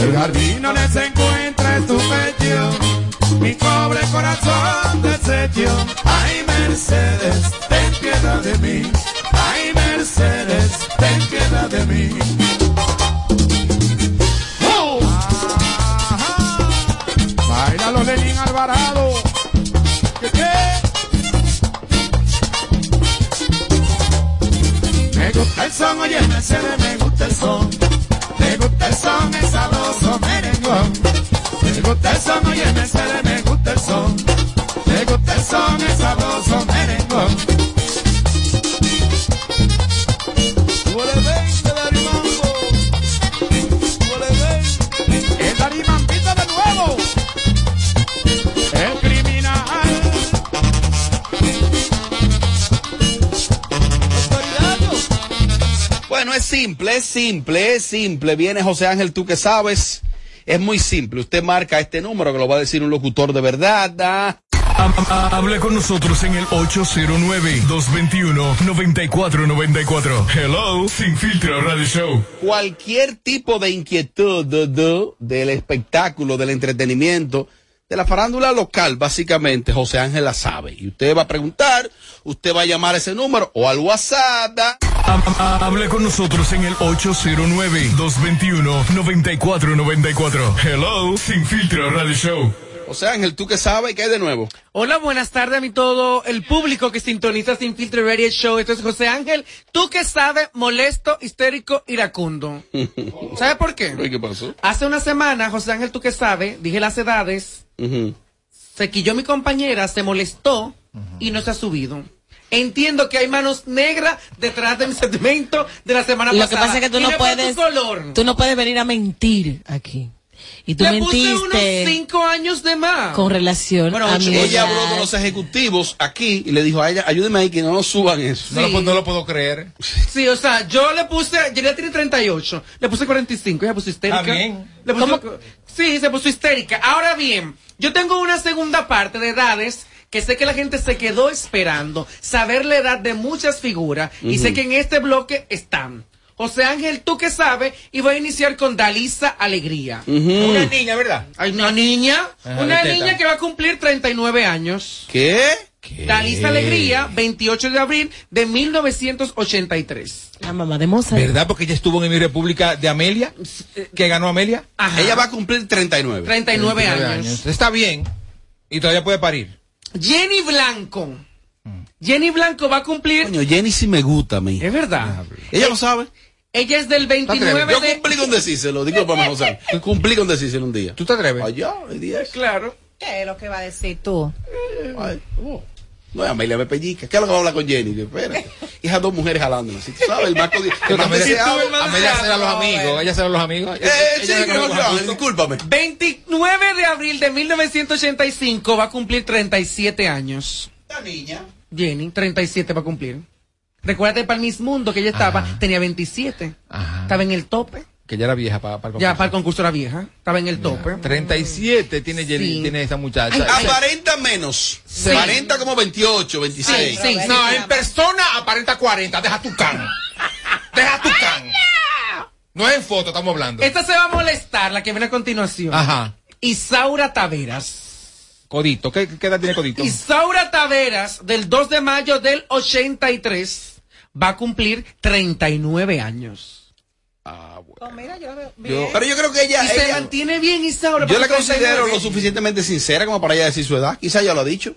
Speaker 21: el jardín se encuentra en tu pecho, mi pobre corazón desecho. Ay Mercedes, ten piedad de mí. Ay Mercedes, ten piedad de mí. Son, oye Mercedes, me gusta el son. Me gusta el son, es sabroso merengón. Me gusta el son, oye Mercedes, me gusta el son. Me gusta el son, es sabroso
Speaker 2: simple, es simple, es simple. Viene José Ángel, tú que sabes. Es muy simple. Usted marca este número que lo va a decir un locutor de verdad. ¿ah?
Speaker 1: Hable con nosotros en el 809-221-9494. Hello, Sin Filtro Radio Show.
Speaker 2: Cualquier tipo de inquietud de- de- del espectáculo, del entretenimiento, de la farándula local, básicamente, José Ángel la sabe. Y usted va a preguntar, usted va a llamar a ese número o al WhatsApp.
Speaker 1: Hable con nosotros en el 809-221-9494. Hello, Sin Filtro Radio Show.
Speaker 2: José Ángel, tú que sabes, ¿qué hay de nuevo?
Speaker 5: Hola, buenas tardes a mi todo el público que sintoniza Sin Filtro Radio Show. Esto es José Ángel. Tú que sabes, molesto, histérico, iracundo. ¿Sabes por qué?
Speaker 2: ¿Qué pasó?
Speaker 5: Hace una semana, José Ángel, tú que sabes, dije las edades,
Speaker 2: Ujú.
Speaker 5: se quilló mi compañera, se molestó y no se ha subido. Entiendo que hay manos negras detrás de mi segmento de la semana
Speaker 8: Lo que
Speaker 5: pasada.
Speaker 8: pasa es que tú no puedes,
Speaker 5: color.
Speaker 8: tú no puedes venir a mentir aquí. Y tú
Speaker 5: Le puse unos cinco años de más.
Speaker 8: con relación a mi
Speaker 2: Ella habló con los ejecutivos aquí y le dijo a ella, ayúdeme ahí que no nos suban eso.
Speaker 5: No lo puedo- no lo
Speaker 4: puedo creer.
Speaker 5: Sí, o sea, yo le puse, ya tiene 38, le puse 45, ella puso histérica.
Speaker 4: Bien.
Speaker 5: Le puso- sí, se puso histérica. Ahora bien, yo tengo una segunda parte de edades que sé que la gente se quedó esperando, saber la edad de muchas figuras, y sé que en este bloque están. José Ángel, tú que sabes, y voy a iniciar con Dalisa Alegría.
Speaker 4: Una niña, ¿verdad?
Speaker 5: Hay una niña,
Speaker 4: Ajá,
Speaker 5: una
Speaker 4: teta.
Speaker 5: niña que va a cumplir 39 años.
Speaker 2: ¿Qué?
Speaker 5: Dalisa Alegría, 28 de abril de 1983.
Speaker 8: La mamá de Mozart.
Speaker 4: ¿Verdad? Porque ella estuvo en mi República de Amelia, que ganó Amelia.
Speaker 2: Ella va a cumplir 39.
Speaker 5: 39 años.
Speaker 4: Está bien. Y todavía puede parir.
Speaker 5: Jenny Blanco. Jenny Blanco va a cumplir.
Speaker 2: Coño, Jenny sí me gusta a mí.
Speaker 5: Es verdad.
Speaker 2: Ella lo sabe.
Speaker 5: Ella es del 29
Speaker 2: Yo
Speaker 5: de.
Speaker 2: cumplí con decírselo, discúlpame, José. Cumplí con decírselo un día.
Speaker 4: ¿Tú te atreves?
Speaker 2: Allá, el día.
Speaker 5: Claro.
Speaker 22: ¿Qué es lo que va a decir tú?
Speaker 2: Ay, oh. No, Amelia me pellica. ¿Qué es lo que va a hablar con Jenny? Que, Espérate. Y esas dos mujeres jalándola. Si tú sabes, el marco de.
Speaker 4: Yo
Speaker 2: el más
Speaker 4: también-
Speaker 2: deseado.
Speaker 4: Amelia será los amigos. Ella será los amigos.
Speaker 2: Eh, sí, no,
Speaker 4: amigos.
Speaker 2: discúlpame.
Speaker 5: 29 de abril de 1985 va a cumplir 37 años.
Speaker 2: Esta niña.
Speaker 5: Jenny, 37 va a cumplir. Recuérdate para el Miss Mundo que ella estaba, tenía 27. Estaba en el tope.
Speaker 4: Que ya era vieja para, para el
Speaker 5: Ya
Speaker 4: concurso.
Speaker 5: para el concurso era vieja. Estaba en el tope.
Speaker 4: 37 tiene,
Speaker 5: Sí.
Speaker 4: tiene esa muchacha.
Speaker 2: Aparenta menos.
Speaker 4: Sí.
Speaker 2: Aparenta como 28, 26.
Speaker 5: Sí, sí,
Speaker 4: no, en persona aparenta 40. Deja tu can. Deja tu can. No es en foto, estamos hablando.
Speaker 5: Esta se va a molestar, la que viene a continuación.
Speaker 4: Ajá.
Speaker 5: Isaura Taveras.
Speaker 4: Codito. ¿Qué, qué edad tiene Codito?
Speaker 5: Isaura Taveras, del 2 de mayo del 83, va a cumplir 39 años.
Speaker 22: Mira, yo la veo
Speaker 2: Yo-
Speaker 22: bien.
Speaker 2: pero yo creo que ella.
Speaker 5: y se
Speaker 2: ella-
Speaker 5: mantiene bien Isaura.
Speaker 2: yo la considero
Speaker 5: 39.
Speaker 2: lo suficientemente sincera como para ella decir su edad. Quizá ya lo ha dicho.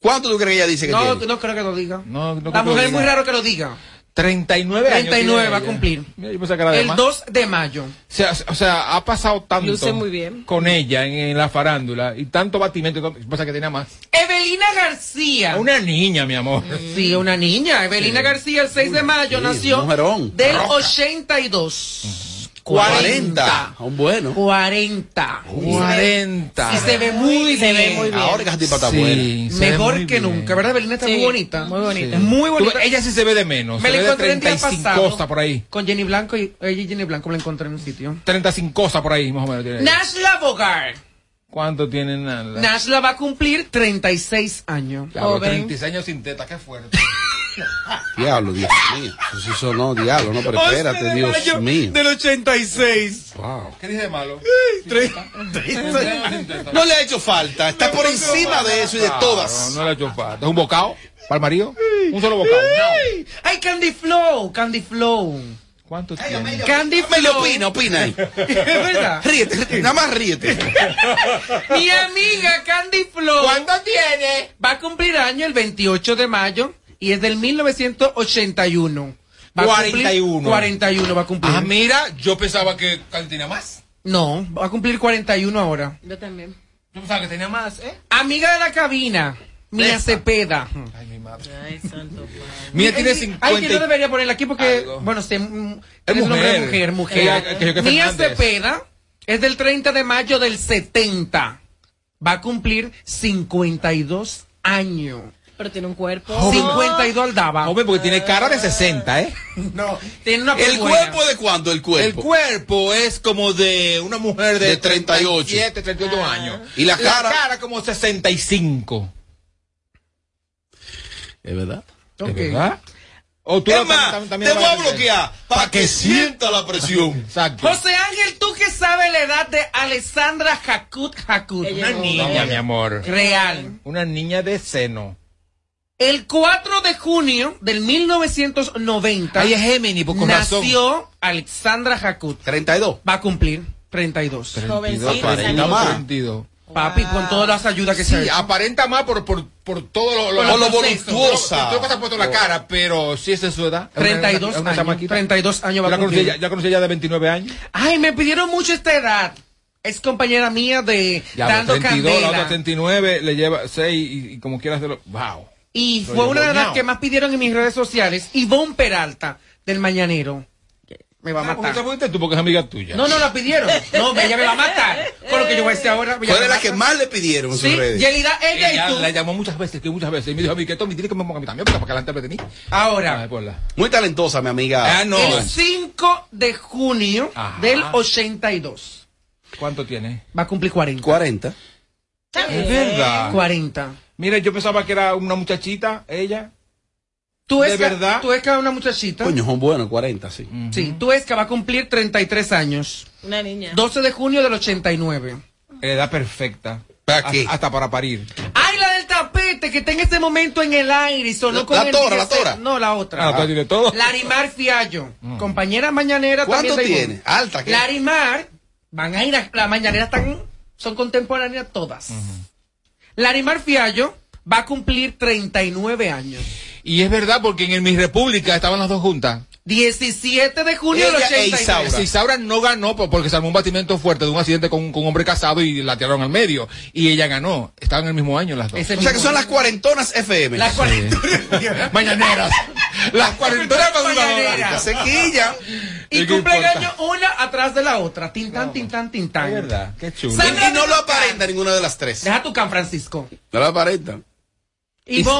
Speaker 2: ¿Cuánto tú crees que ella dice que
Speaker 5: No,
Speaker 2: tiene?
Speaker 5: no creo que lo diga.
Speaker 4: No, no
Speaker 5: La mujer es muy raro que lo diga.
Speaker 4: 39 años.
Speaker 5: 39
Speaker 4: tiene
Speaker 5: va a cumplir.
Speaker 4: Mira, yo pensaba que era de
Speaker 5: El
Speaker 4: más.
Speaker 5: 2 de mayo.
Speaker 4: O sea, o sea, ha pasado tanto
Speaker 8: Luce muy bien.
Speaker 4: con ella en, en la farándula y tanto batimiento, pasa que tenía más.
Speaker 5: Evelina García.
Speaker 4: Una niña, mi amor.
Speaker 5: Sí, una niña. Evelina García, el 6 de mayo,
Speaker 2: sí,
Speaker 5: nació
Speaker 2: mujerón.
Speaker 5: del
Speaker 2: Roca.
Speaker 5: 82.
Speaker 2: 40. Un bueno.
Speaker 5: 40.
Speaker 4: 40.
Speaker 5: Y se ve muy
Speaker 8: Se ve
Speaker 5: bien.
Speaker 8: muy bien.
Speaker 2: Ahora que esa tipa está
Speaker 4: Sí,
Speaker 2: buena.
Speaker 4: ve
Speaker 5: Mejor
Speaker 4: muy
Speaker 5: que
Speaker 4: bien.
Speaker 5: nunca, ¿verdad? Evelina está
Speaker 8: Sí,
Speaker 5: muy bonita.
Speaker 8: muy bonita.
Speaker 5: Muy
Speaker 4: Tú
Speaker 5: bonita.
Speaker 4: ella sí se ve de menos.
Speaker 5: Me
Speaker 4: se
Speaker 5: la
Speaker 4: ve
Speaker 5: encontré el día
Speaker 4: 35
Speaker 5: pasado.
Speaker 4: cosas por ahí.
Speaker 5: Con Jenny Blanco y ella y Jenny Blanco me la encontré en un sitio.
Speaker 4: 35 cosas por ahí, más o menos. tiene.
Speaker 5: Nashla Bogart.
Speaker 4: ¿Cuánto tienen? Nashla?
Speaker 5: Nashla va a cumplir 36 años.
Speaker 8: Joven.
Speaker 4: 36 años sin teta, qué fuerte.
Speaker 2: Diablo, Dios mío. Eso sí sonó, diablo, no, pero espérate,
Speaker 5: 11 de
Speaker 2: Dios
Speaker 5: mayo
Speaker 2: mío.
Speaker 5: Del 86.
Speaker 2: Wow.
Speaker 4: ¿Qué dije de malo?
Speaker 2: No le ha hecho falta. Está por encima de eso y de todas.
Speaker 4: No, no le ha hecho falta. ¿Es un bocado para el marido? Un solo bocado.
Speaker 5: Ay, Ay, Candy Flow, Candy Flow.
Speaker 4: ¿Cuánto tiene?
Speaker 5: Candy Flow.
Speaker 2: opina, opina ahí.
Speaker 5: Es verdad.
Speaker 2: Ríete, ríete, nada más ríete.
Speaker 5: Mi amiga Candy Flow
Speaker 4: ¿Cuánto tiene?
Speaker 5: va a cumplir año el 28 de mayo y es del 1981. Va a cumplir
Speaker 4: 41.
Speaker 5: 41 va a cumplir.
Speaker 4: Ah, mira, yo pensaba que tenía más.
Speaker 5: No, va a cumplir 41 ahora.
Speaker 8: Yo también.
Speaker 4: Yo pensaba que tenía más, ¿eh?
Speaker 5: Amiga de la cabina, Mía. Cepeda.
Speaker 4: Ay, mi madre.
Speaker 8: Ay, santo.
Speaker 4: Mía tiene
Speaker 5: Ay,
Speaker 4: 50.
Speaker 5: Ay, que no debería ponerla aquí porque,
Speaker 4: Algo.
Speaker 5: bueno, se, mm,
Speaker 4: Es
Speaker 5: tiene su nombre de
Speaker 4: mujer.
Speaker 5: mujer, mujer.
Speaker 4: Yo que
Speaker 5: Mía. Cepeda es del 30 de mayo del 70. Va a cumplir 52 años.
Speaker 8: Pero tiene un cuerpo.
Speaker 5: 52 al daba.
Speaker 4: Joven, porque tiene cara de 60, ¿eh?
Speaker 5: No, tiene una
Speaker 2: ¿El
Speaker 5: buena.
Speaker 2: cuerpo de cuánto? El
Speaker 4: El
Speaker 2: cuerpo.
Speaker 4: cuerpo es como de una mujer de,
Speaker 2: De 38.
Speaker 4: 37, 38 años.
Speaker 2: ¿Y la cara?
Speaker 4: La cara como 65.
Speaker 2: ¿Es verdad?
Speaker 4: ¿Es verdad? O tú
Speaker 2: Es más,
Speaker 4: también
Speaker 2: te voy a bloquear para que sienta la presión.
Speaker 4: Exacto.
Speaker 5: José Ángel, tú que sabes la edad de Alessandra Hakut Hakut.
Speaker 4: Una niña, mi amor.
Speaker 5: Real.
Speaker 4: Una niña de seno.
Speaker 5: El 4 de junio del 1990
Speaker 4: Ahí es Gemini, por con razón.
Speaker 5: nació Alexandra Hakut.
Speaker 2: 32.
Speaker 5: Va a cumplir 32.
Speaker 4: 32,
Speaker 2: Aparenta más.
Speaker 4: 32.
Speaker 5: Papi, con todas las ayudas que se ha
Speaker 4: Sí,
Speaker 5: hecho.
Speaker 4: aparenta más por, por, por todo lo,
Speaker 5: Por lo
Speaker 2: voluptuosa.
Speaker 4: Has puesto la cara, pero sí esa es su edad. Es una-
Speaker 5: 32
Speaker 4: es una
Speaker 5: años.
Speaker 4: chamaquita.
Speaker 5: 32 años va a
Speaker 4: la conocí,
Speaker 5: cumplir.
Speaker 4: ya, ya conocí ya de 29 años.
Speaker 5: Ay, me pidieron mucho esta edad. Es compañera mía de
Speaker 4: Ya,
Speaker 5: Dando
Speaker 4: 32, la
Speaker 5: Candela.
Speaker 4: otra 39, le lleva 6 y, y como quieras hacerlo. ¡Wow!
Speaker 5: Y fue una de las que más pidieron en mis redes sociales. Ivonne Peralta, del Mañanero. Me va a
Speaker 4: Ah, ¿por qué
Speaker 5: matar.
Speaker 4: te fuiste tú? Porque es amiga tuya.
Speaker 5: No, no la pidieron. No, ella me va a matar. Con lo que yo voy a decir ahora.
Speaker 2: Fue de las que más le pidieron en sus
Speaker 5: Sí,
Speaker 2: redes.
Speaker 5: Yelida, ella,
Speaker 4: Ella
Speaker 5: y tú.
Speaker 4: la llamó muchas veces, que muchas veces. Y me dijo a mí que Tommy, tiene que me ponga a mí también, porque para que la interprete ni.
Speaker 5: Ahora.
Speaker 2: Muy talentosa, mi amiga.
Speaker 4: Ah, no.
Speaker 5: el 5 de junio
Speaker 4: Ajá.
Speaker 5: del 82.
Speaker 4: ¿Cuánto tiene?
Speaker 5: Va a cumplir 40.
Speaker 2: 40.
Speaker 4: Es verdad.
Speaker 5: 40.
Speaker 4: Mira, yo pensaba que era una muchachita, ella.
Speaker 5: Tú
Speaker 4: ¿De
Speaker 5: es que-
Speaker 4: verdad?
Speaker 5: Tú es que una muchachita.
Speaker 2: Coño, son buenos, 40, sí.
Speaker 5: Sí, tú es que va a cumplir 33 años.
Speaker 8: Una niña.
Speaker 5: 12 de junio del 89.
Speaker 4: Edad perfecta.
Speaker 2: ¿Para qué?
Speaker 4: Hasta para parir.
Speaker 5: ¡Ay, la del tapete! Que está en este momento en el aire y sonó
Speaker 2: La-
Speaker 5: con
Speaker 2: la
Speaker 5: el
Speaker 2: tora, la
Speaker 5: 16.
Speaker 2: tora.
Speaker 5: No, la otra.
Speaker 4: Ah, tú tienes todo.
Speaker 5: Larimar Fiallo, compañera mañanera
Speaker 2: ¿Cuánto
Speaker 5: también
Speaker 2: tiene? Alta, ¿qué?
Speaker 5: Larimar, van a ir a la mañanera están, son contemporáneas todas. Larimar Fiallo va a cumplir 39 años.
Speaker 4: Y es verdad, porque en el Mi República estaban las dos juntas.
Speaker 5: 17 de junio del
Speaker 2: Ella e
Speaker 5: 89.
Speaker 2: Isaura.
Speaker 4: Isaura no ganó po- porque se armó un batimiento fuerte de un accidente con, con un hombre casado y la tiraron al medio. Y ella ganó. Estaban en el mismo año las dos.
Speaker 2: O sea que son las cuarentonas FM.
Speaker 5: Las 40.
Speaker 4: Mañaneras. las cuarentonas
Speaker 5: Mañaneras.
Speaker 2: Sequilla.
Speaker 5: Y
Speaker 4: ¿Y
Speaker 5: cumplen años una atrás de la otra. Tintán, tintán, tintán.
Speaker 4: Es verdad, qué chulo.
Speaker 2: Y no lo aparenta ninguna de las tres.
Speaker 5: Deja tu can, Francisco.
Speaker 2: No lo aparenta.
Speaker 5: Y que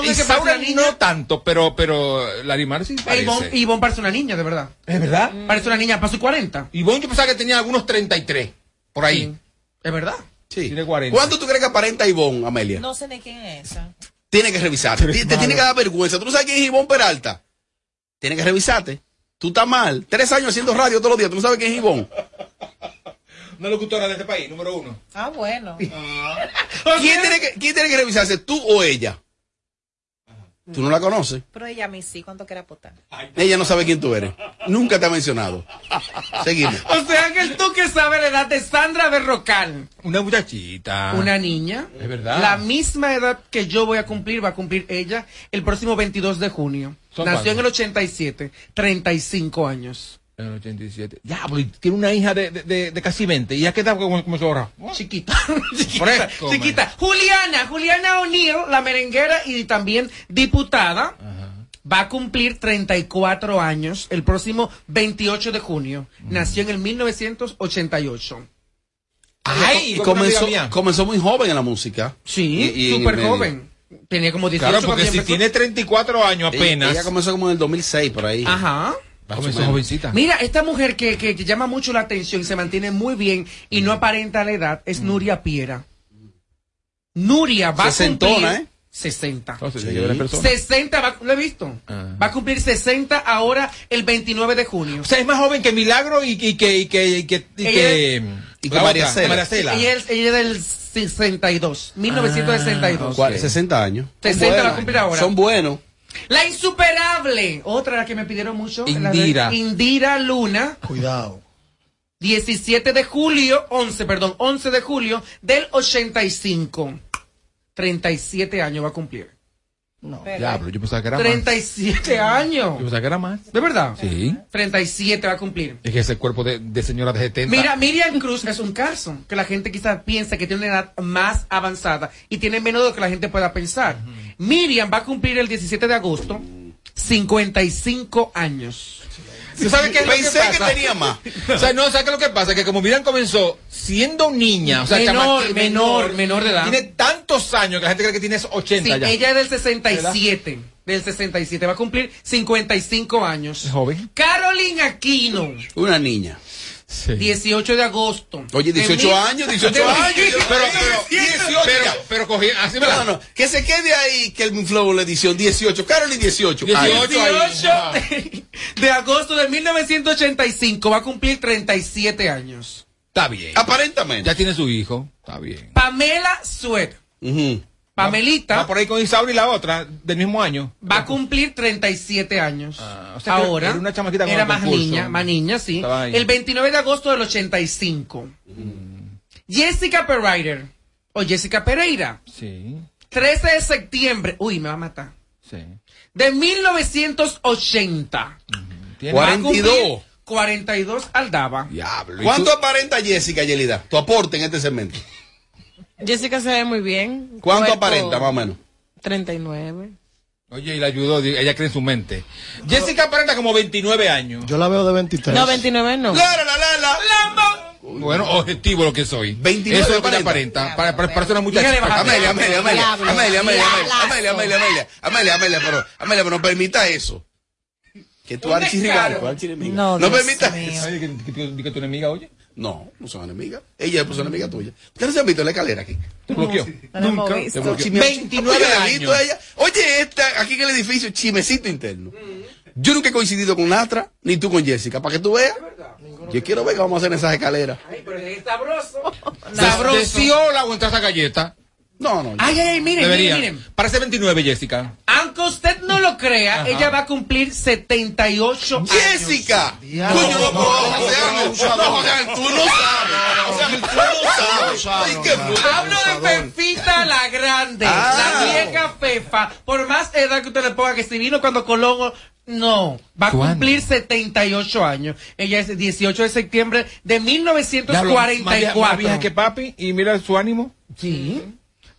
Speaker 5: una niña.
Speaker 4: no tanto, pero, pero Larimar sí parece.
Speaker 5: Ivonne, Ivonne parece una niña, de verdad.
Speaker 4: ¿Es verdad?
Speaker 5: Parece una niña para sus 40.
Speaker 4: Ivonne yo pensaba que tenía algunos 33, por ahí.
Speaker 5: Sí. Es verdad.
Speaker 2: Sí.
Speaker 4: Tiene 40.
Speaker 2: ¿Cuánto tú crees que aparenta Ivonne, Amelia?
Speaker 22: No sé de quién es esa.
Speaker 2: Tiene que revisarte. Te, te tiene que dar vergüenza. ¿Tú no sabes quién es Ivonne Peralta? Tiene que revisarte. Tú estás mal. Tres años haciendo radio todos los días. ¿Tú no sabes quién es Ivonne?
Speaker 4: Una locutora de este país, número uno.
Speaker 22: Ah, bueno.
Speaker 2: ¿Quién tiene, que, ¿Quién tiene que revisarse? ¿Tú o ella? Tú no la conoces.
Speaker 22: Pero ella a mí sí, ¿cuánto quiere apostar?
Speaker 2: Ella no sabe quién tú eres. Nunca te ha mencionado. Seguimos.
Speaker 5: O sea que el tú que sabe la edad de Sandra Berrocal.
Speaker 4: Una muchachita.
Speaker 5: Una niña.
Speaker 4: Es verdad.
Speaker 5: La misma edad que yo voy a cumplir, va a cumplir ella el próximo 22 de junio.
Speaker 4: ¿Son
Speaker 5: Nació en el
Speaker 4: cuántos?
Speaker 5: 87. 35 años.
Speaker 4: En el 87. Ya, pues tiene una hija de, de, de, de casi 20. ¿Y ya qué tal como, como ahora?
Speaker 5: Chiquita. chiquita.
Speaker 4: Fresco, man.
Speaker 5: chiquita. Juliana. Juliana O'Neill, la merenguera y también diputada. Va a cumplir 34 años el próximo 28 de junio. Nació en el 1988.
Speaker 4: Ay,
Speaker 2: Co- comenzó, comenzó muy joven en la música.
Speaker 5: Sí, súper joven. Tenía como 18
Speaker 4: Claro, porque si
Speaker 5: empezó.
Speaker 4: tiene 34 años apenas.
Speaker 2: Ella, ella comenzó como en el 2006, por ahí.
Speaker 5: Ajá.
Speaker 4: Jovencita.
Speaker 5: Mira, esta mujer que, que, llama mucho la atención y se mantiene muy bien y no aparenta la edad es Nuria Piera. Nuria va a cumplir
Speaker 2: ¿eh?
Speaker 5: 60.
Speaker 4: No, se
Speaker 2: Sí.
Speaker 4: le lleva la persona.
Speaker 5: 60, va, ¿lo he visto?
Speaker 4: Ah.
Speaker 5: Va a cumplir 60 ahora el 29 de junio.
Speaker 4: O sea, es más joven que Milagro y, y que. Y que, y que, y
Speaker 5: Ella
Speaker 4: que,
Speaker 2: y que María Cela.
Speaker 4: María Cela.
Speaker 5: Ella es, ella es del 62, 1962.
Speaker 2: ¿Cuál?
Speaker 4: Ok.
Speaker 2: 60 años. Son
Speaker 5: 60 va a cumplir ahora.
Speaker 2: Son buenos.
Speaker 5: La insuperable, otra la que me pidieron mucho. la de
Speaker 4: Indira.
Speaker 5: Indira Luna.
Speaker 6: Cuidado.
Speaker 5: 17 de julio, 11, perdón, 11 de julio del 85. 37 años va a cumplir.
Speaker 4: Ya, pero yo pensaba que era más.
Speaker 5: 37 años.
Speaker 4: Yo pensaba que era más.
Speaker 5: ¿De verdad?
Speaker 4: Sí.
Speaker 5: 37 va a cumplir.
Speaker 4: Es que ese cuerpo de, de señora de 70.
Speaker 5: Mira, Miriam Cruz es un caso que la gente quizás piensa que tiene una edad más avanzada y tiene menos de lo que la gente pueda pensar. Miriam va a cumplir el 17 de agosto 55 años.
Speaker 4: ¿Tú sabes qué es lo
Speaker 2: Pensé que
Speaker 4: pasa?
Speaker 2: tenía más.
Speaker 4: O sea, no, ¿sabes qué es lo que pasa? Que como Miriam comenzó siendo niña, o sea,
Speaker 5: Menor,
Speaker 4: chamaquita,
Speaker 5: menor, menor de edad.
Speaker 4: Tiene tantos años que la gente cree que tienes 80
Speaker 5: Sí,
Speaker 4: ya.
Speaker 5: ella es del 67. Del 67. Va a cumplir 55 años.
Speaker 4: joven.
Speaker 5: Caroline Aquino.
Speaker 2: Una niña.
Speaker 5: 18 de agosto.
Speaker 2: Oye, 18
Speaker 5: De
Speaker 2: años,
Speaker 5: mil-
Speaker 2: 18
Speaker 5: de-
Speaker 2: años.
Speaker 5: Pero-
Speaker 2: Pero,
Speaker 5: pero-
Speaker 2: pero,
Speaker 4: pero cogí, así me
Speaker 2: no, no, que se quede ahí que el Flow la edición 18. Carolyn 18.
Speaker 5: 18
Speaker 2: Ay.
Speaker 5: de, de agosto de 1985 va a cumplir 37 años.
Speaker 4: Está bien.
Speaker 2: Aparentemente.
Speaker 4: Ya tiene su hijo. Está bien.
Speaker 5: Pamela Suet. Pamelita
Speaker 4: Va por ahí con Isauri y la otra del mismo año.
Speaker 5: va a cumplir 37 años.
Speaker 4: o sea que
Speaker 5: Ahora
Speaker 4: era una chamaquita con
Speaker 5: era
Speaker 4: el
Speaker 5: más
Speaker 4: concurso.
Speaker 5: niña, más niña, sí. El 29 de agosto del 85. Jessica Pereira o Jessica Pereira.
Speaker 4: Sí.
Speaker 5: 13 de septiembre. Uy, me va a matar.
Speaker 4: Sí.
Speaker 5: De 1980.
Speaker 4: Tiene-
Speaker 5: Va a cumplir
Speaker 2: 42.
Speaker 5: 42 Aldaba.
Speaker 4: Diablo. ¿y
Speaker 2: ¿Cuánto aparenta Jessica Yelida? Tu aporte en este segmento.
Speaker 8: Jessica se ve muy bien.
Speaker 2: ¿Cuánto
Speaker 8: Cuerpo
Speaker 2: aparenta, más o menos?
Speaker 8: 39.
Speaker 4: Oye, y la ayudó, ella cree en su mente. Jessica aparenta como 29 años.
Speaker 6: Yo la veo de 23.
Speaker 8: No, 29 no.
Speaker 2: La, la, la, la, la.
Speaker 4: Bueno, objetivo lo que soy.
Speaker 2: 29
Speaker 4: Eso es lo que
Speaker 2: aparenta.
Speaker 4: Para, para, para ser una muchacha.
Speaker 2: Amelia, Amelia, Amelia. Amelia, Amelia. Amelia, Amelia, Amelia, Amelia, Amelia, pero, Amelia, pero no permita eso. Que tú
Speaker 5: Un
Speaker 2: archirrival.
Speaker 8: No,
Speaker 2: No permita eso.
Speaker 4: Ay, que, que, que, que tu enemiga, oye.
Speaker 2: No, no son enemigas. Ella es enemiga tuya. ¿Ustedes se han visto la escalera aquí?
Speaker 4: Te bloqueó.
Speaker 8: Hemos
Speaker 2: Te bloqueó.
Speaker 4: 29
Speaker 2: Oye, la he visto
Speaker 4: años.
Speaker 2: ella. Oye, esta, aquí en el edificio, chimecito interno. Yo nunca he coincidido con Natra, ni tú con Jessica. Para que tú veas. Yo quiero ver que vamos a hacer esas escaleras.
Speaker 5: Ay, pero es sabroso.
Speaker 4: Sabroso. ¿Deseola o entras a galleta?
Speaker 2: No, no.
Speaker 5: Ay, ay, ay, miren,
Speaker 4: Debería.
Speaker 5: miren, miren.
Speaker 4: Parece 29, Jessica.
Speaker 5: Aunque usted no lo crea,
Speaker 4: Ajá.
Speaker 5: ella va a cumplir 78 años.
Speaker 2: Jessica. Coño, no, pero, o sea, no, o sea, tú no sabes. O sea, tú no sabes. Ay, qué.
Speaker 5: Hablo de Fefita la Grande,
Speaker 2: Ah.
Speaker 5: la vieja Fefa. Por más edad que usted le ponga, que si vino cuando Colón, no, va a
Speaker 4: ¿Cuándo?
Speaker 5: cumplir 78 años. Ella es 18 de septiembre de
Speaker 4: Diablo, Más vieja-
Speaker 5: 1944.
Speaker 4: más vieja que papi y mira su ánimo.
Speaker 5: Sí.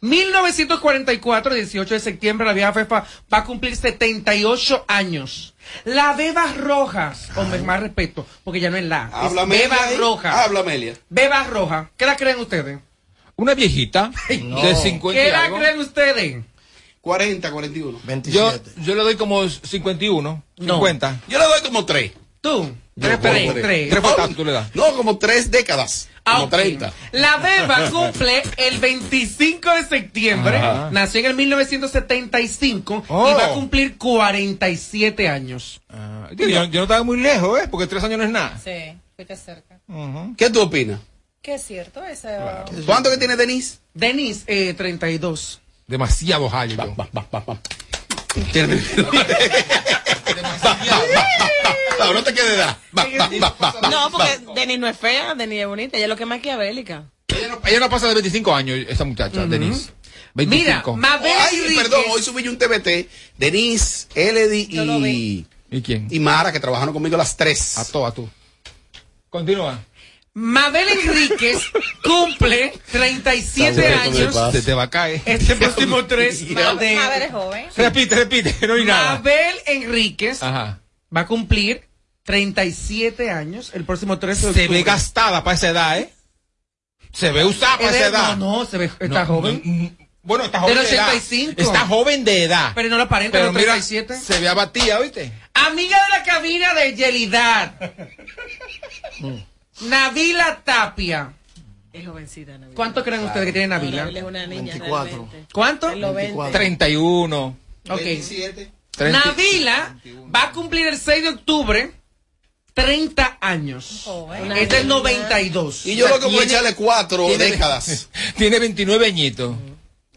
Speaker 5: 1944, 18 de septiembre, la vieja Fefa va a cumplir 78 años. La Beba Rojas, hombre, más respeto, porque ya no es la. es
Speaker 2: Habla
Speaker 5: Beba
Speaker 2: Amelia. ahí.
Speaker 5: Roja.
Speaker 2: Habla Amelia.
Speaker 5: Beba Roja. ¿Qué la creen ustedes?
Speaker 4: Una viejita de 50 y
Speaker 5: ¿Qué la
Speaker 4: algo.
Speaker 5: creen ustedes?
Speaker 2: 40, 41.
Speaker 4: Yo,
Speaker 6: 27.
Speaker 4: yo le doy como 51,
Speaker 5: No.
Speaker 4: 50.
Speaker 2: Yo le doy como tres.
Speaker 5: Tú. Tres, tres, tres.
Speaker 4: Tres tú le das.
Speaker 2: No, como tres décadas.
Speaker 5: Ah,
Speaker 2: Como
Speaker 5: ok.
Speaker 2: 30.
Speaker 5: La Beba cumple el 25 de septiembre.
Speaker 4: Ajá.
Speaker 5: Nació en el 1975
Speaker 4: Oh.
Speaker 5: y va a cumplir 47 años.
Speaker 4: Ah, yo, yo no estaba muy lejos, ¿eh? Porque tres años no es nada.
Speaker 22: Sí, fuiste cerca.
Speaker 2: ¿Qué tú opinas?
Speaker 22: Que es cierto, esa...
Speaker 2: ¿Cuánto que tiene Denise?
Speaker 5: Denise, eh, 32.
Speaker 4: Demasiado jallo. yo.
Speaker 2: No, te quedes edad. Va, va, va, va, va.
Speaker 8: No, porque Denis no es fea, Denis es bonita, ella es lo que es maquiavélica.
Speaker 4: Ella no, ella no pasa de 25 años, esa muchacha, Denise. 25.
Speaker 5: Mira, Mabel
Speaker 2: Ay,
Speaker 5: Enríquez-
Speaker 2: perdón, hoy subí yo un TBT. Denise,
Speaker 22: lo
Speaker 2: y.
Speaker 4: ¿Y quién?
Speaker 2: y Mara, que trabajaron conmigo las tres.
Speaker 4: A tú, a tú. Continúa.
Speaker 5: Mabel Enríquez cumple 37
Speaker 2: Está bueno,
Speaker 5: años.
Speaker 4: Se te va a caer.
Speaker 5: Este próximo 3 de...
Speaker 22: Mabel es joven.
Speaker 4: Repite, repite, no hay nada.
Speaker 5: Mabel Enríquez
Speaker 4: Ajá.
Speaker 5: va a cumplir 37 años el próximo 13 de
Speaker 4: Se
Speaker 5: octubre.
Speaker 4: ve gastada para esa edad, ¿eh? Se ve usada para esa edad.
Speaker 5: No, no, se ve, está
Speaker 4: No,
Speaker 5: joven.
Speaker 4: no, mm, bueno, está joven
Speaker 5: Del
Speaker 4: de edad.
Speaker 5: 85.
Speaker 4: Está joven de edad.
Speaker 5: Pero no la aparenta
Speaker 4: Pero
Speaker 5: los
Speaker 4: mira,
Speaker 5: 37.
Speaker 4: se ve abatida, ¿oíste?
Speaker 5: Amiga de la cabina de Yelidad. Navila Tapia.
Speaker 8: Es jovencita, Navila.
Speaker 5: ¿Cuánto creen ustedes que tiene Navila?
Speaker 8: Navila es una niña.
Speaker 6: 24.
Speaker 8: realmente.
Speaker 5: ¿Cuánto?
Speaker 8: En los 20.
Speaker 4: 31.
Speaker 5: Ok.
Speaker 4: 30.
Speaker 5: Navila va a cumplir el 6 de octubre 30 años.
Speaker 22: Joven.
Speaker 5: Es del 92.
Speaker 2: Y yo lo que voy a echarle cuatro
Speaker 4: tiene-
Speaker 2: décadas.
Speaker 4: Tiene 29 añitos.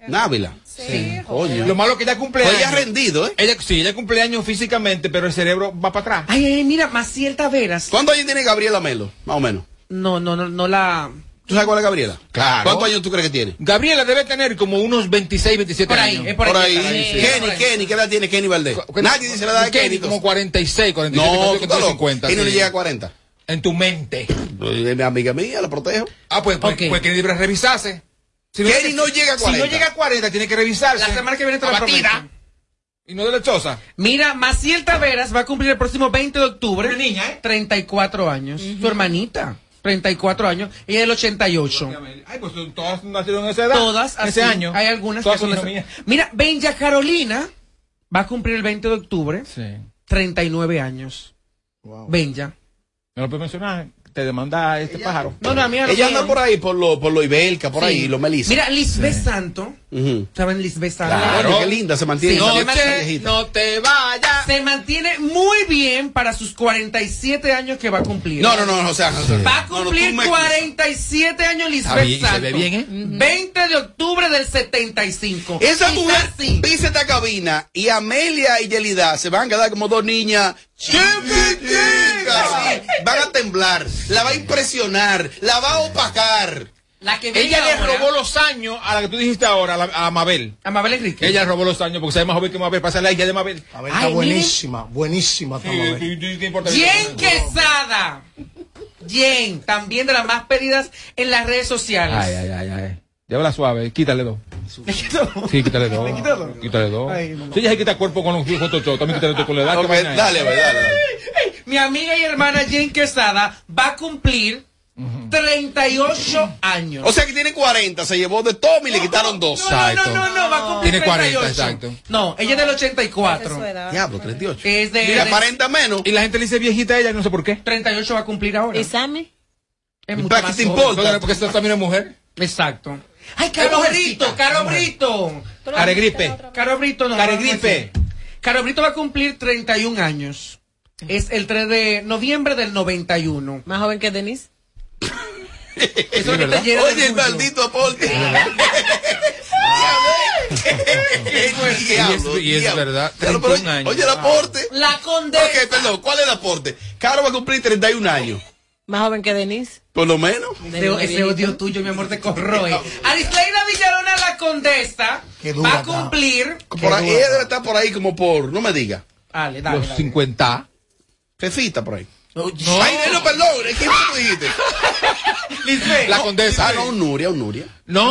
Speaker 2: Návila.
Speaker 22: Sí,
Speaker 2: Coño.
Speaker 4: Lo malo que ella cumple
Speaker 2: Pues
Speaker 4: años.
Speaker 2: ella ha rendido, ¿eh?
Speaker 4: Ella, sí, ella cumple años físicamente, pero el cerebro va para atrás.
Speaker 5: Ay, ay, mira, Maciel Taveras.
Speaker 2: ¿Cuántos años tiene Gabriela Melo? Más o menos.
Speaker 5: No, no, no, no la.
Speaker 2: ¿Tú sabes cuál es Gabriela?
Speaker 4: Claro.
Speaker 2: ¿Cuántos años tú crees que tiene?
Speaker 4: Gabriela debe tener como unos 26, 27
Speaker 5: Por ahí,
Speaker 4: años.
Speaker 5: es por,
Speaker 2: Por
Speaker 5: ahí.
Speaker 2: ahí.
Speaker 5: Sí,
Speaker 2: Kenny. Kenny, ¿qué edad tiene Kenny Valdés? Nadie dice la edad de Kenny.
Speaker 4: como 46, 47,
Speaker 2: No, tú
Speaker 4: 48,
Speaker 2: estás loco.
Speaker 4: 50.
Speaker 2: Kenny no
Speaker 4: sí.
Speaker 2: llega a 40.
Speaker 4: En tu mente.
Speaker 2: Pues, Es mi amiga mía, la protejo.
Speaker 4: Ah, pues, pues,
Speaker 5: Ok.
Speaker 4: pues Kenny debe revisarse. Si
Speaker 2: Kenny no llega a
Speaker 4: Si
Speaker 2: 40.
Speaker 4: no llega a 40, tiene que revisarse.
Speaker 5: La semana que viene te lo
Speaker 4: Abatida.
Speaker 5: prometo.
Speaker 4: ¿Y no de lechosa?
Speaker 5: Mira, Maciel Taveras va a cumplir el próximo 20 de octubre. Una niña, ¿eh? 34 años. Su hermanita. 34 años. Ella es del 88.
Speaker 4: Ay, pues todas nacieron en esa edad.
Speaker 5: Todas,
Speaker 4: ese
Speaker 5: así.
Speaker 4: año.
Speaker 5: Hay algunas
Speaker 4: Todas
Speaker 5: que son
Speaker 4: mías.
Speaker 5: Mira, Benja Carolina va a cumplir el 20 de octubre.
Speaker 4: Sí.
Speaker 5: 39 años. Benja.
Speaker 4: ¿Me lo puedes mencionar? Te demanda este pájaro.
Speaker 5: No, no, a mí a
Speaker 2: Ella anda por ahí, por lo, por lo Ibelca, por
Speaker 5: Sí.
Speaker 2: ahí, lo Melissa.
Speaker 5: Mira, Lisbeth Santo.
Speaker 2: Ujú.
Speaker 5: ¿Saben Lisbeth?
Speaker 2: Claro, qué linda, se mantiene.
Speaker 5: Sí,
Speaker 2: No te-.
Speaker 4: No te vayas.
Speaker 5: Se mantiene muy bien para sus 47 años que va a cumplir.
Speaker 2: No, no, no, o sea, no.
Speaker 5: Va a
Speaker 2: No, no,
Speaker 5: cumplir
Speaker 2: tú me-
Speaker 5: 47 años Lisbeth
Speaker 2: bien, se ve bien, ¿eh?
Speaker 5: 20 de octubre del 75.
Speaker 2: Esa mujer
Speaker 5: sí.
Speaker 2: pisa esta cabina y Amelia y Yelida se van a quedar como dos niñas chiquiticas. Van a temblar, la va a impresionar, la va a opacar.
Speaker 5: La que
Speaker 4: Ella le robó los años a la que tú dijiste ahora, a, la- a Mabel.
Speaker 5: A Mabel Enrique.
Speaker 4: Ella le robó los años porque sabe más joven que Mabel. Pasa la hija de Mabel.
Speaker 6: Mabel está buenísima, buenísima. está Mabel.
Speaker 5: Jen Quesada. Jen, también de las más pedidas en las redes sociales.
Speaker 4: Ay, ay, ay, ay. Llévala suave, quítale dos. Sí, quítale dos. Quítale dos. Si ella se quita cuerpo con los Photoshop, también quítale dos con la edad.
Speaker 2: Ok,
Speaker 4: ¿qué vaina es?
Speaker 2: dale, dale, dale.
Speaker 5: Mi amiga y hermana Jen Quesada va a cumplir 38 años.
Speaker 2: O sea que tiene 40, se llevó de Tommy y le quitaron dos.
Speaker 5: No, no, no, no, va a cumplir
Speaker 2: Tiene 40,
Speaker 5: 38.
Speaker 2: exacto.
Speaker 5: No, ella es del 84.
Speaker 2: Diablo, 38.
Speaker 5: Es de,
Speaker 2: Mira,
Speaker 5: de-
Speaker 2: aparenta menos.
Speaker 4: Y la gente le dice viejita a ella, no sé por qué.
Speaker 5: 38 va a cumplir ahora.
Speaker 8: ¿Y Sammy?
Speaker 5: Es mucho
Speaker 2: ¿Para qué te importa?
Speaker 4: Porque esta también es mujer.
Speaker 5: Exacto. Ay, Caro Brito, Caro Brito.
Speaker 4: Caregripe.
Speaker 5: Caro Brito no.
Speaker 4: Caregripe.
Speaker 5: Caro Brito va a cumplir 31 años. Es el 3 de noviembre del 91.
Speaker 8: Más joven que Denise.
Speaker 5: Eso es lo que te llena de
Speaker 2: Oye, el maldito aporte.
Speaker 4: Y es, y es verdad, 31 años.
Speaker 2: Oye, el aporte.
Speaker 5: La condesa.
Speaker 2: Ok, perdón, ¿cuál es el aporte? Caro va a cumplir 31 años.
Speaker 8: Más joven que Denise.
Speaker 2: Por lo menos.
Speaker 5: Ese, ese odio tuyo, mi amor, te corroe. Arisleida Villalona, la condesa,
Speaker 2: dura
Speaker 5: va a cumplir.
Speaker 2: Por ahí, ella debe estar por ahí como por, no me diga.
Speaker 5: Dale, dale.
Speaker 4: Los
Speaker 5: dale.
Speaker 4: 50.
Speaker 2: Fefita por ahí.
Speaker 5: No.
Speaker 2: Ay, no, perdón, ¿quién que dijiste?
Speaker 5: Lisbeth.
Speaker 4: La condesa.
Speaker 2: Ah, no, un Nuria, un Nuria.
Speaker 4: No,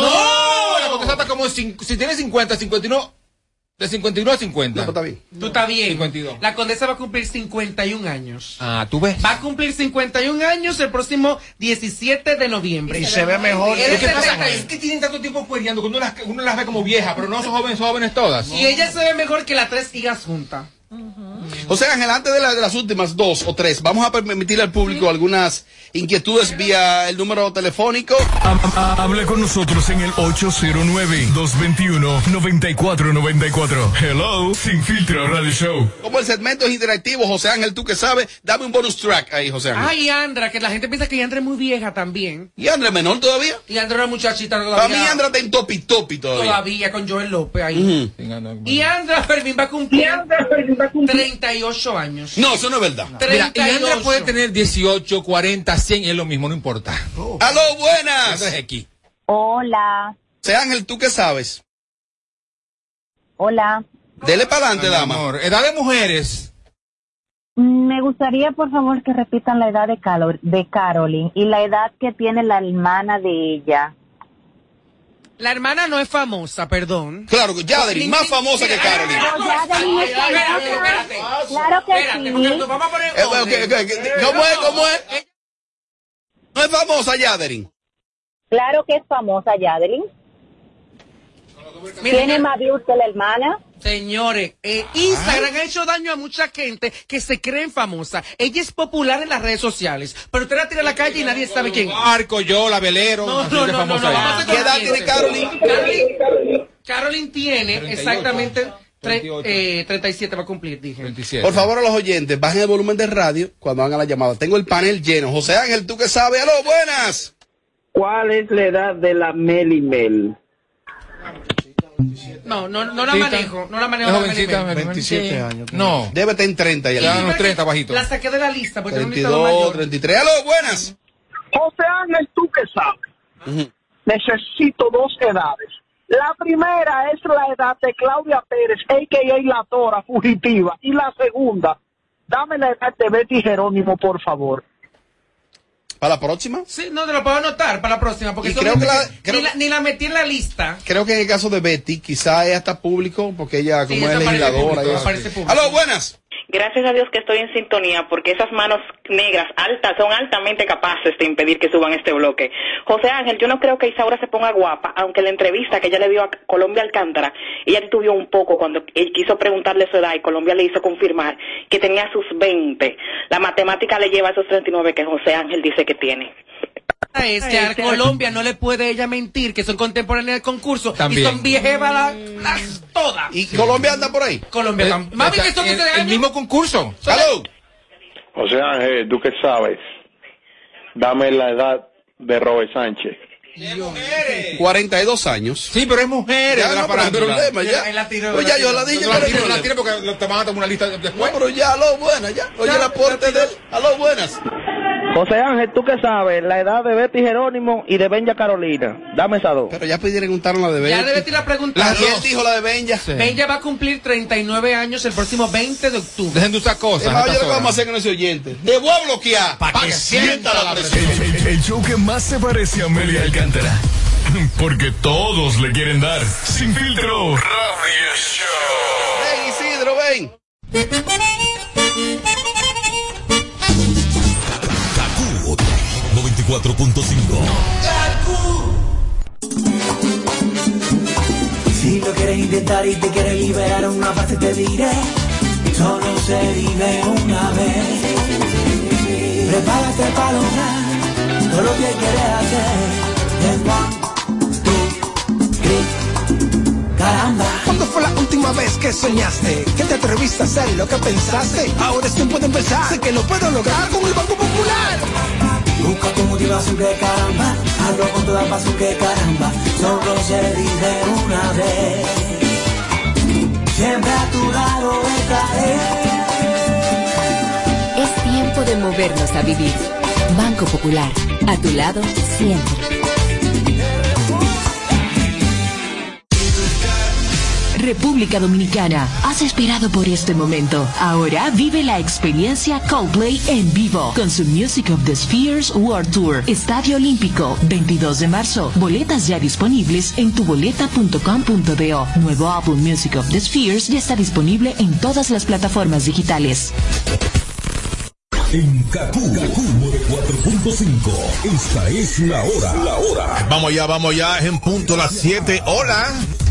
Speaker 4: la condesa está como cinco- si tiene 50, 51, de 51 a 50.
Speaker 2: No, pues está bien.
Speaker 5: Tú estás bien.
Speaker 4: 52.
Speaker 5: La condesa va a cumplir 51 años.
Speaker 4: Ah, tú ves.
Speaker 5: Va a cumplir 51 años el próximo 17 de noviembre.
Speaker 6: Y se ve mejor.
Speaker 4: Que pasa
Speaker 5: 70.
Speaker 4: es que tienen tanto tiempo cueriando que uno las, uno las ve como viejas, pero no son jóvenes, son jóvenes todas.
Speaker 5: Y ella se ve mejor que las tres hijas juntas.
Speaker 2: O sea, Ángel, antes de, la- de las últimas dos o tres, vamos a permitirle al público algunas inquietudes vía el número telefónico.
Speaker 1: Hable con nosotros en el 809-221-9494. Hello, Sin Filtro Radio Show.
Speaker 2: Como el segmento es interactivo, José Ángel, tú que sabes, dame un bonus track ahí, José Ángel.
Speaker 5: Ay, Andra, que la gente piensa que Andra es muy vieja también.
Speaker 2: ¿Y André menor todavía?
Speaker 5: Y Andra es una muchachita todavía.
Speaker 2: Para mí Andra está en topi topi todavía.
Speaker 5: Todavía con Joel López ahí.
Speaker 2: Ujú.
Speaker 5: Y Andra Fermín va a cumplir 38 años.
Speaker 2: No, eso no es verdad.
Speaker 4: Mira, y Andra
Speaker 5: 38.
Speaker 4: puede tener 18, 40, 100, es lo mismo, no importa.
Speaker 2: Aló, buenas.
Speaker 4: Es aquí.
Speaker 23: Hola,
Speaker 2: José Ángel, ¿tú qué sabes?
Speaker 23: hola.
Speaker 2: Dele para adelante,
Speaker 4: Mi
Speaker 2: dama.
Speaker 4: amor, edad de mujeres.
Speaker 23: Me gustaría, por favor, que repitan la edad de, Calo- de Carolyn y la edad que tiene la hermana de ella.
Speaker 5: La hermana no es famosa, perdón.
Speaker 2: Claro, Yaderin, más famosa que Carolyn.
Speaker 23: Es. Claro que
Speaker 5: Espérate, porque vamos a poner
Speaker 2: Eh. ¿Cómo es? ¿Cómo es? No es famosa Yaderin.
Speaker 23: Claro que es famosa Yaderin. Tiene más views que la hermana.
Speaker 5: Señores, eh, Instagram ha hecho daño a mucha gente que se creen famosa. Ella es popular en las redes sociales, pero usted la tira a la calle y nadie sabe quién. es.
Speaker 4: Arco, yo, la velero.
Speaker 5: No, no, no, no, no,
Speaker 2: ¿Qué edad tiene Carolyn?
Speaker 5: Carolyn, Carolyn tiene
Speaker 4: 38.
Speaker 5: exactamente tre-
Speaker 4: 38.
Speaker 5: eh, 37 va a cumplir, dije.
Speaker 4: 27.
Speaker 2: Por favor, a los oyentes, bajen el volumen de radio cuando hagan la llamada. Tengo el panel lleno. José Ángel, ¿tú qué sabes? Aló, buenas.
Speaker 24: ¿Cuál es la edad de la Meli Mel?
Speaker 5: No, no, no la manejo, no la manejo.
Speaker 4: ¿Es
Speaker 5: la
Speaker 4: jovencita,
Speaker 5: Meli Mel.
Speaker 4: Meli Mel?
Speaker 6: 27
Speaker 5: Sí.
Speaker 6: años.
Speaker 4: No,
Speaker 2: Debe estar en 30 ya.
Speaker 4: Ya unos
Speaker 2: niña.
Speaker 4: 30 bajito.
Speaker 5: La saqué de la lista porque tiene un listado
Speaker 2: 32,
Speaker 5: mayor.
Speaker 2: 33. Aló, buenas.
Speaker 24: José Ángel, ¿tú qué sabes?
Speaker 2: Ujú.
Speaker 24: Necesito dos edades. La primera es la edad de Claudia Pérez, a.k.a. La Tora, fugitiva. Y la segunda, dame la edad de Betty Jerónimo, por favor.
Speaker 2: ¿Para la próxima?
Speaker 5: Sí, no, te lo puedo anotar para la próxima, porque
Speaker 2: creo que la-
Speaker 5: que
Speaker 2: creo-
Speaker 5: ni, la, ni la metí en la lista.
Speaker 2: Creo que en el caso de Betty, quizá ella está público, porque ella
Speaker 5: Sí,
Speaker 2: como es
Speaker 5: eso parece
Speaker 2: legisladora. Aló, buenas.
Speaker 25: Gracias a Dios que estoy en sintonía porque esas manos negras altas son altamente capaces de impedir que suban este bloque. José Ángel, yo no creo que Isaura se ponga guapa, aunque la entrevista que ella le dio a Colombia Alcántara, ella titubeó un poco cuando él quiso preguntarle su edad y Colombia le hizo confirmar que tenía sus 20. La matemática le lleva a esos 39 que José Ángel dice que tiene.
Speaker 5: Es que a Colombia no le puede ella mentir que son contemporáneas del concurso
Speaker 4: También.
Speaker 5: y son viejevas las, las todas.
Speaker 2: ¿Y Colombia anda por ahí?
Speaker 5: Colombia
Speaker 4: Eh,
Speaker 5: tam- Mami, que son
Speaker 4: el, el mismo concurso.
Speaker 2: Aló.
Speaker 13: José Ángel, ¿tú qué sabes? Dame la edad de Robert Sánchez.
Speaker 2: 42 años.
Speaker 4: Sí, pero es mujer.
Speaker 2: Ya, no, pero el
Speaker 4: farándula.
Speaker 2: problema, ya.
Speaker 5: Él la tiró,
Speaker 2: Pues
Speaker 5: la
Speaker 2: ya yo la dije,
Speaker 4: No la
Speaker 2: ¿cuál es el
Speaker 4: tire, no la tire porque te van a tomar una lista
Speaker 2: No,
Speaker 4: después.
Speaker 2: pero ya, aló, buenas, ya. Oye el aporte de él. Aló, buenas.
Speaker 26: José Ángel, ¿tú qué sabes? La edad de Betty Jerónimo y de Benja Carolina. Dame esa dos.
Speaker 2: Pero ya preguntaron la de Betty.
Speaker 5: Ya de Betty la preguntaron.
Speaker 2: Y él dijo la de Benja.
Speaker 5: Benja va a cumplir 39 años el próximo 20 de octubre.
Speaker 4: Dejen de usar cosas.
Speaker 2: Es más,
Speaker 4: a
Speaker 2: yo
Speaker 4: estas
Speaker 2: lo que vamos a hacer con ese oyente. Voy a bloquear.
Speaker 4: Pa' que sienta la presión.
Speaker 1: El, el show que más se parece a Amelia Alcántara. Porque todos le quieren dar. Sin filtro. Radio Show.
Speaker 2: Ven, Isidro, ven.
Speaker 15: 94.5.
Speaker 18: Si lo quieres intentar y te quieres liberar una parte te diré Solo se vive una vez Prepárate para lograr todo lo que quieres hacer caramba
Speaker 27: ¿Cuándo fue la última vez que soñaste? Que te atreviste a hacer lo que pensaste. Ahora es tiempo de empezar. Sé que lo puedo lograr con el Banco Popular.
Speaker 18: Busca tu motivación que caramba Hazlo con toda pasión que caramba Solo se vive una vez Siempre a tu lado estaré
Speaker 28: Es tiempo de movernos a vivir. Banco Popular, a tu lado siempre. República Dominicana, has esperado por este momento. Ahora vive la experiencia Coldplay en vivo con su Music of the Spheres World Tour. Estadio Olímpico, 22 de marzo. Boletas ya disponibles en tuboleta.com.do. Nuevo álbum Music of the Spheres ya está disponible en todas las plataformas digitales.
Speaker 15: En Kaku, Kaku 4.5. Esta es la hora. La hora.
Speaker 29: Vamos ya, vamos ya, es en punto las 7. Hola.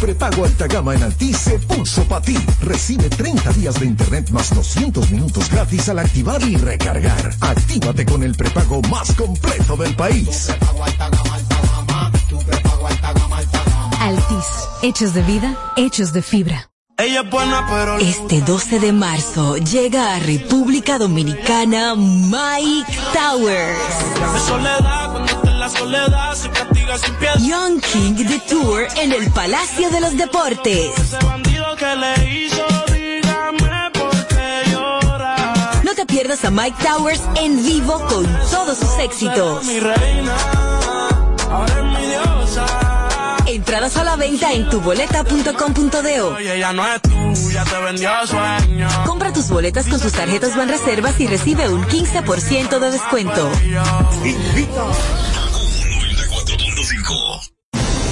Speaker 27: Prepago alta gama en Altis se puso para ti. Recibe 30 días de internet más 200 minutos gratis al activar y recargar. Actívate con el prepago más completo del país.
Speaker 28: Altis, hechos de vida, hechos de fibra.
Speaker 18: Ella es buena pero
Speaker 28: Este 12 de marzo llega a República Dominicana Mike Towers. Young King de Tour en el Palacio de los Deportes. No te pierdas a Mike Towers en vivo con todos sus éxitos. Entradas a la venta en
Speaker 18: sueño.
Speaker 28: Compra tus boletas con sus tarjetas Banreservas y recibe un 15% de descuento.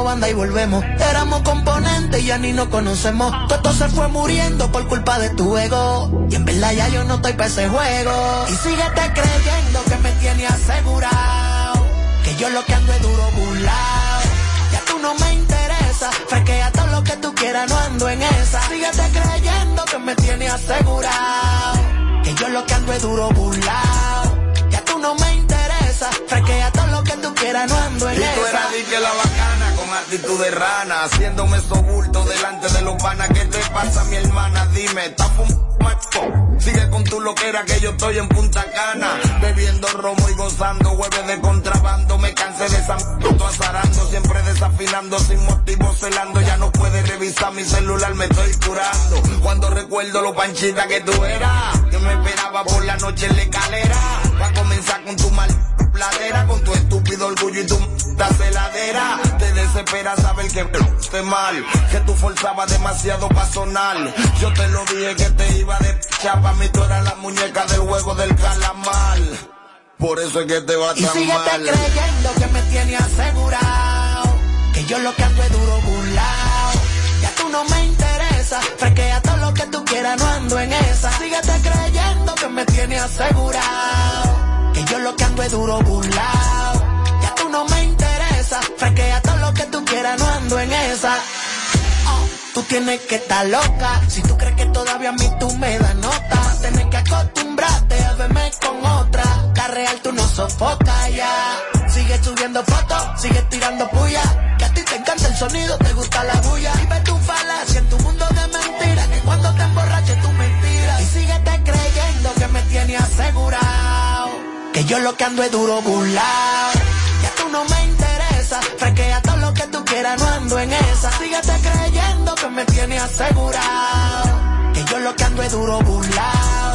Speaker 18: Banda y volvemos. Éramos componentes y ya ni nos conocemos. Todo se fue muriendo por culpa de tu ego. Y en verdad ya yo no estoy para ese juego. Y síguete creyendo que me tiene asegurado. Que yo lo que ando es duro burlao. Ya tú no me interesa. Fresquea todo lo que tú quieras, no ando en esa. Síguete creyendo que me tiene asegurado. Que yo lo que ando es duro burlao. Ya tú no me interesa. Fresquea todo lo que tú quieras, no ando en
Speaker 19: Y tú
Speaker 18: esa.
Speaker 19: eras actitud de rana, haciéndome sobulto delante de los panas. ¿Qué te pasa, mi hermana? Dime, ¿estás fumando? Sigue con tu loquera que yo estoy en Punta Cana, bebiendo romo y gozando hueves de contrabando. Me cansé de esa m- azarando, siempre desafinando, sin motivo celando. Ya no puedes revisar mi celular, me estoy curando. Cuando recuerdo lo panchita que tú eras, que me esperaba por la noche en la escalera, para comenzar con tu mal pladera con tu estúpido orgullo y tu m***a celadera. Te desespera saber que esté mal, que tú forzabas demasiado pa' sonar. Yo te lo dije que te iba de chapa, mí tú eras la muñeca del juego del calamar. Por eso es que te va
Speaker 18: Y
Speaker 19: tan
Speaker 18: síguete
Speaker 19: mal.
Speaker 18: creyendo que me tiene asegurado. Que yo lo que ando es duro burlao. Ya tú no me interesa. Fresquea todo lo que tú quieras, no ando en esa. Síguete creyendo que me tiene asegurado. Yo lo que ando es duro burlao. Ya tú no me interesa. Fresquea todo lo que tú quieras, no ando en esa. Oh, Tú tienes que estar loca. Si tú crees que todavía a mí tú me das nota, tienes que acostumbrarte a verme con otra. La real tú no sofocas ya. Sigue subiendo fotos, sigue tirando puya. Que a ti te encanta el sonido, te gusta la bulla. Y ve tu falacia en tu mundo de mentiras. Que cuando te Que yo lo que ando es duro burlao. Ya tú no me interesa. Fresquea todo lo que tú quieras, no ando en esa. Síguete creyendo que me tiene asegurado. Que yo lo que ando es duro burlao.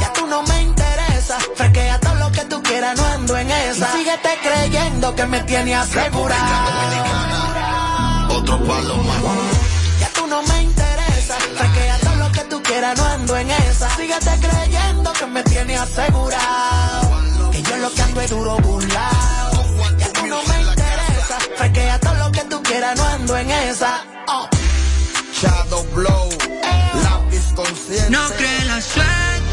Speaker 18: Ya tú no me interesa. Fresquea todo lo que tú quieras, no ando en esa. Y síguete creyendo que me tiene asegurado.
Speaker 19: Otro palo más.
Speaker 18: Ya tú no me interesa. Fresquea todo lo que tú quieras, no ando en esa. Síguete creyendo que me tiene asegurado. Yo lo que ando es duro burlao. Ya tú no me interesa. Fresquea todo lo que tú quieras, no ando en esa. Oh.
Speaker 19: Shadow Blow, lápiz consciente.
Speaker 30: No cree la suerte.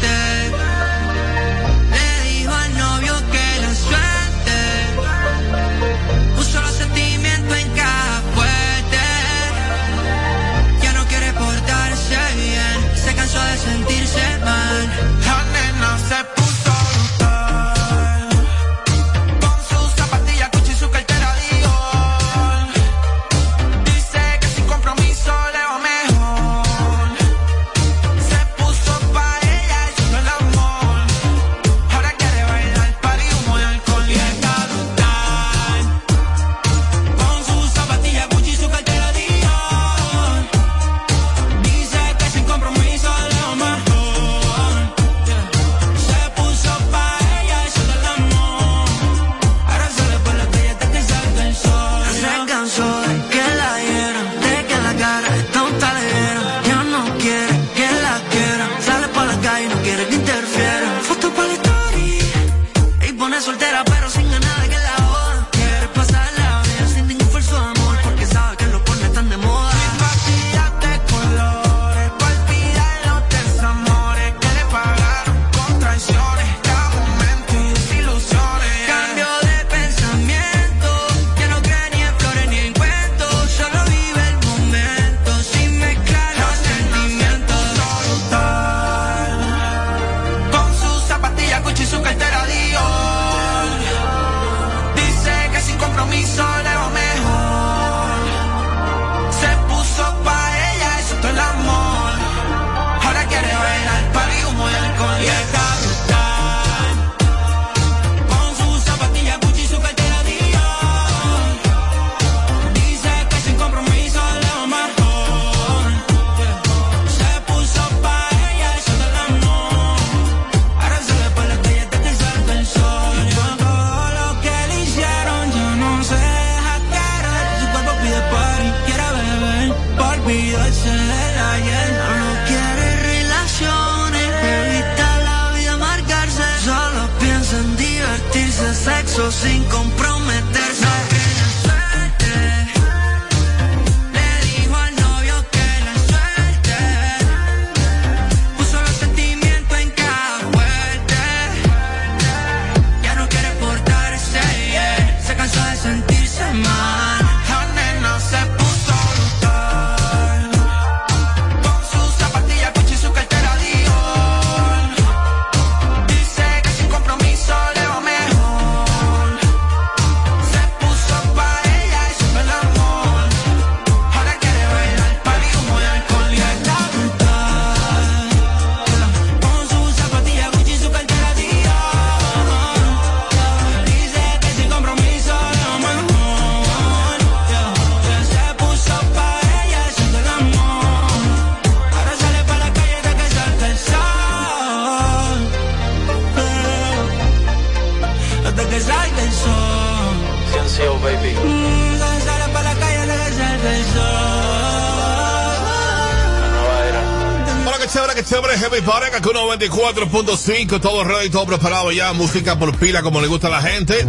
Speaker 30: mi pareja que
Speaker 29: 94.5, todo ready, todo preparado ya, música por pila como le gusta a la gente.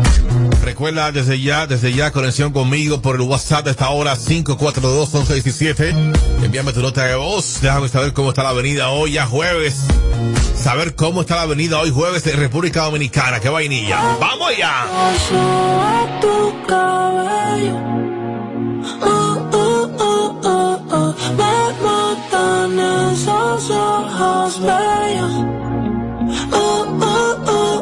Speaker 29: Recuerda desde ya, desde ya, conexión conmigo por el WhatsApp de esta hora 542-1117. Envíame tu nota de voz, déjame saber cómo está la avenida hoy, ya jueves. Saber cómo está la avenida hoy jueves en República Dominicana, qué vainilla. ¡Vamos ya!
Speaker 1: dan is als
Speaker 19: jouw bij je. Oh,
Speaker 31: oh. oh.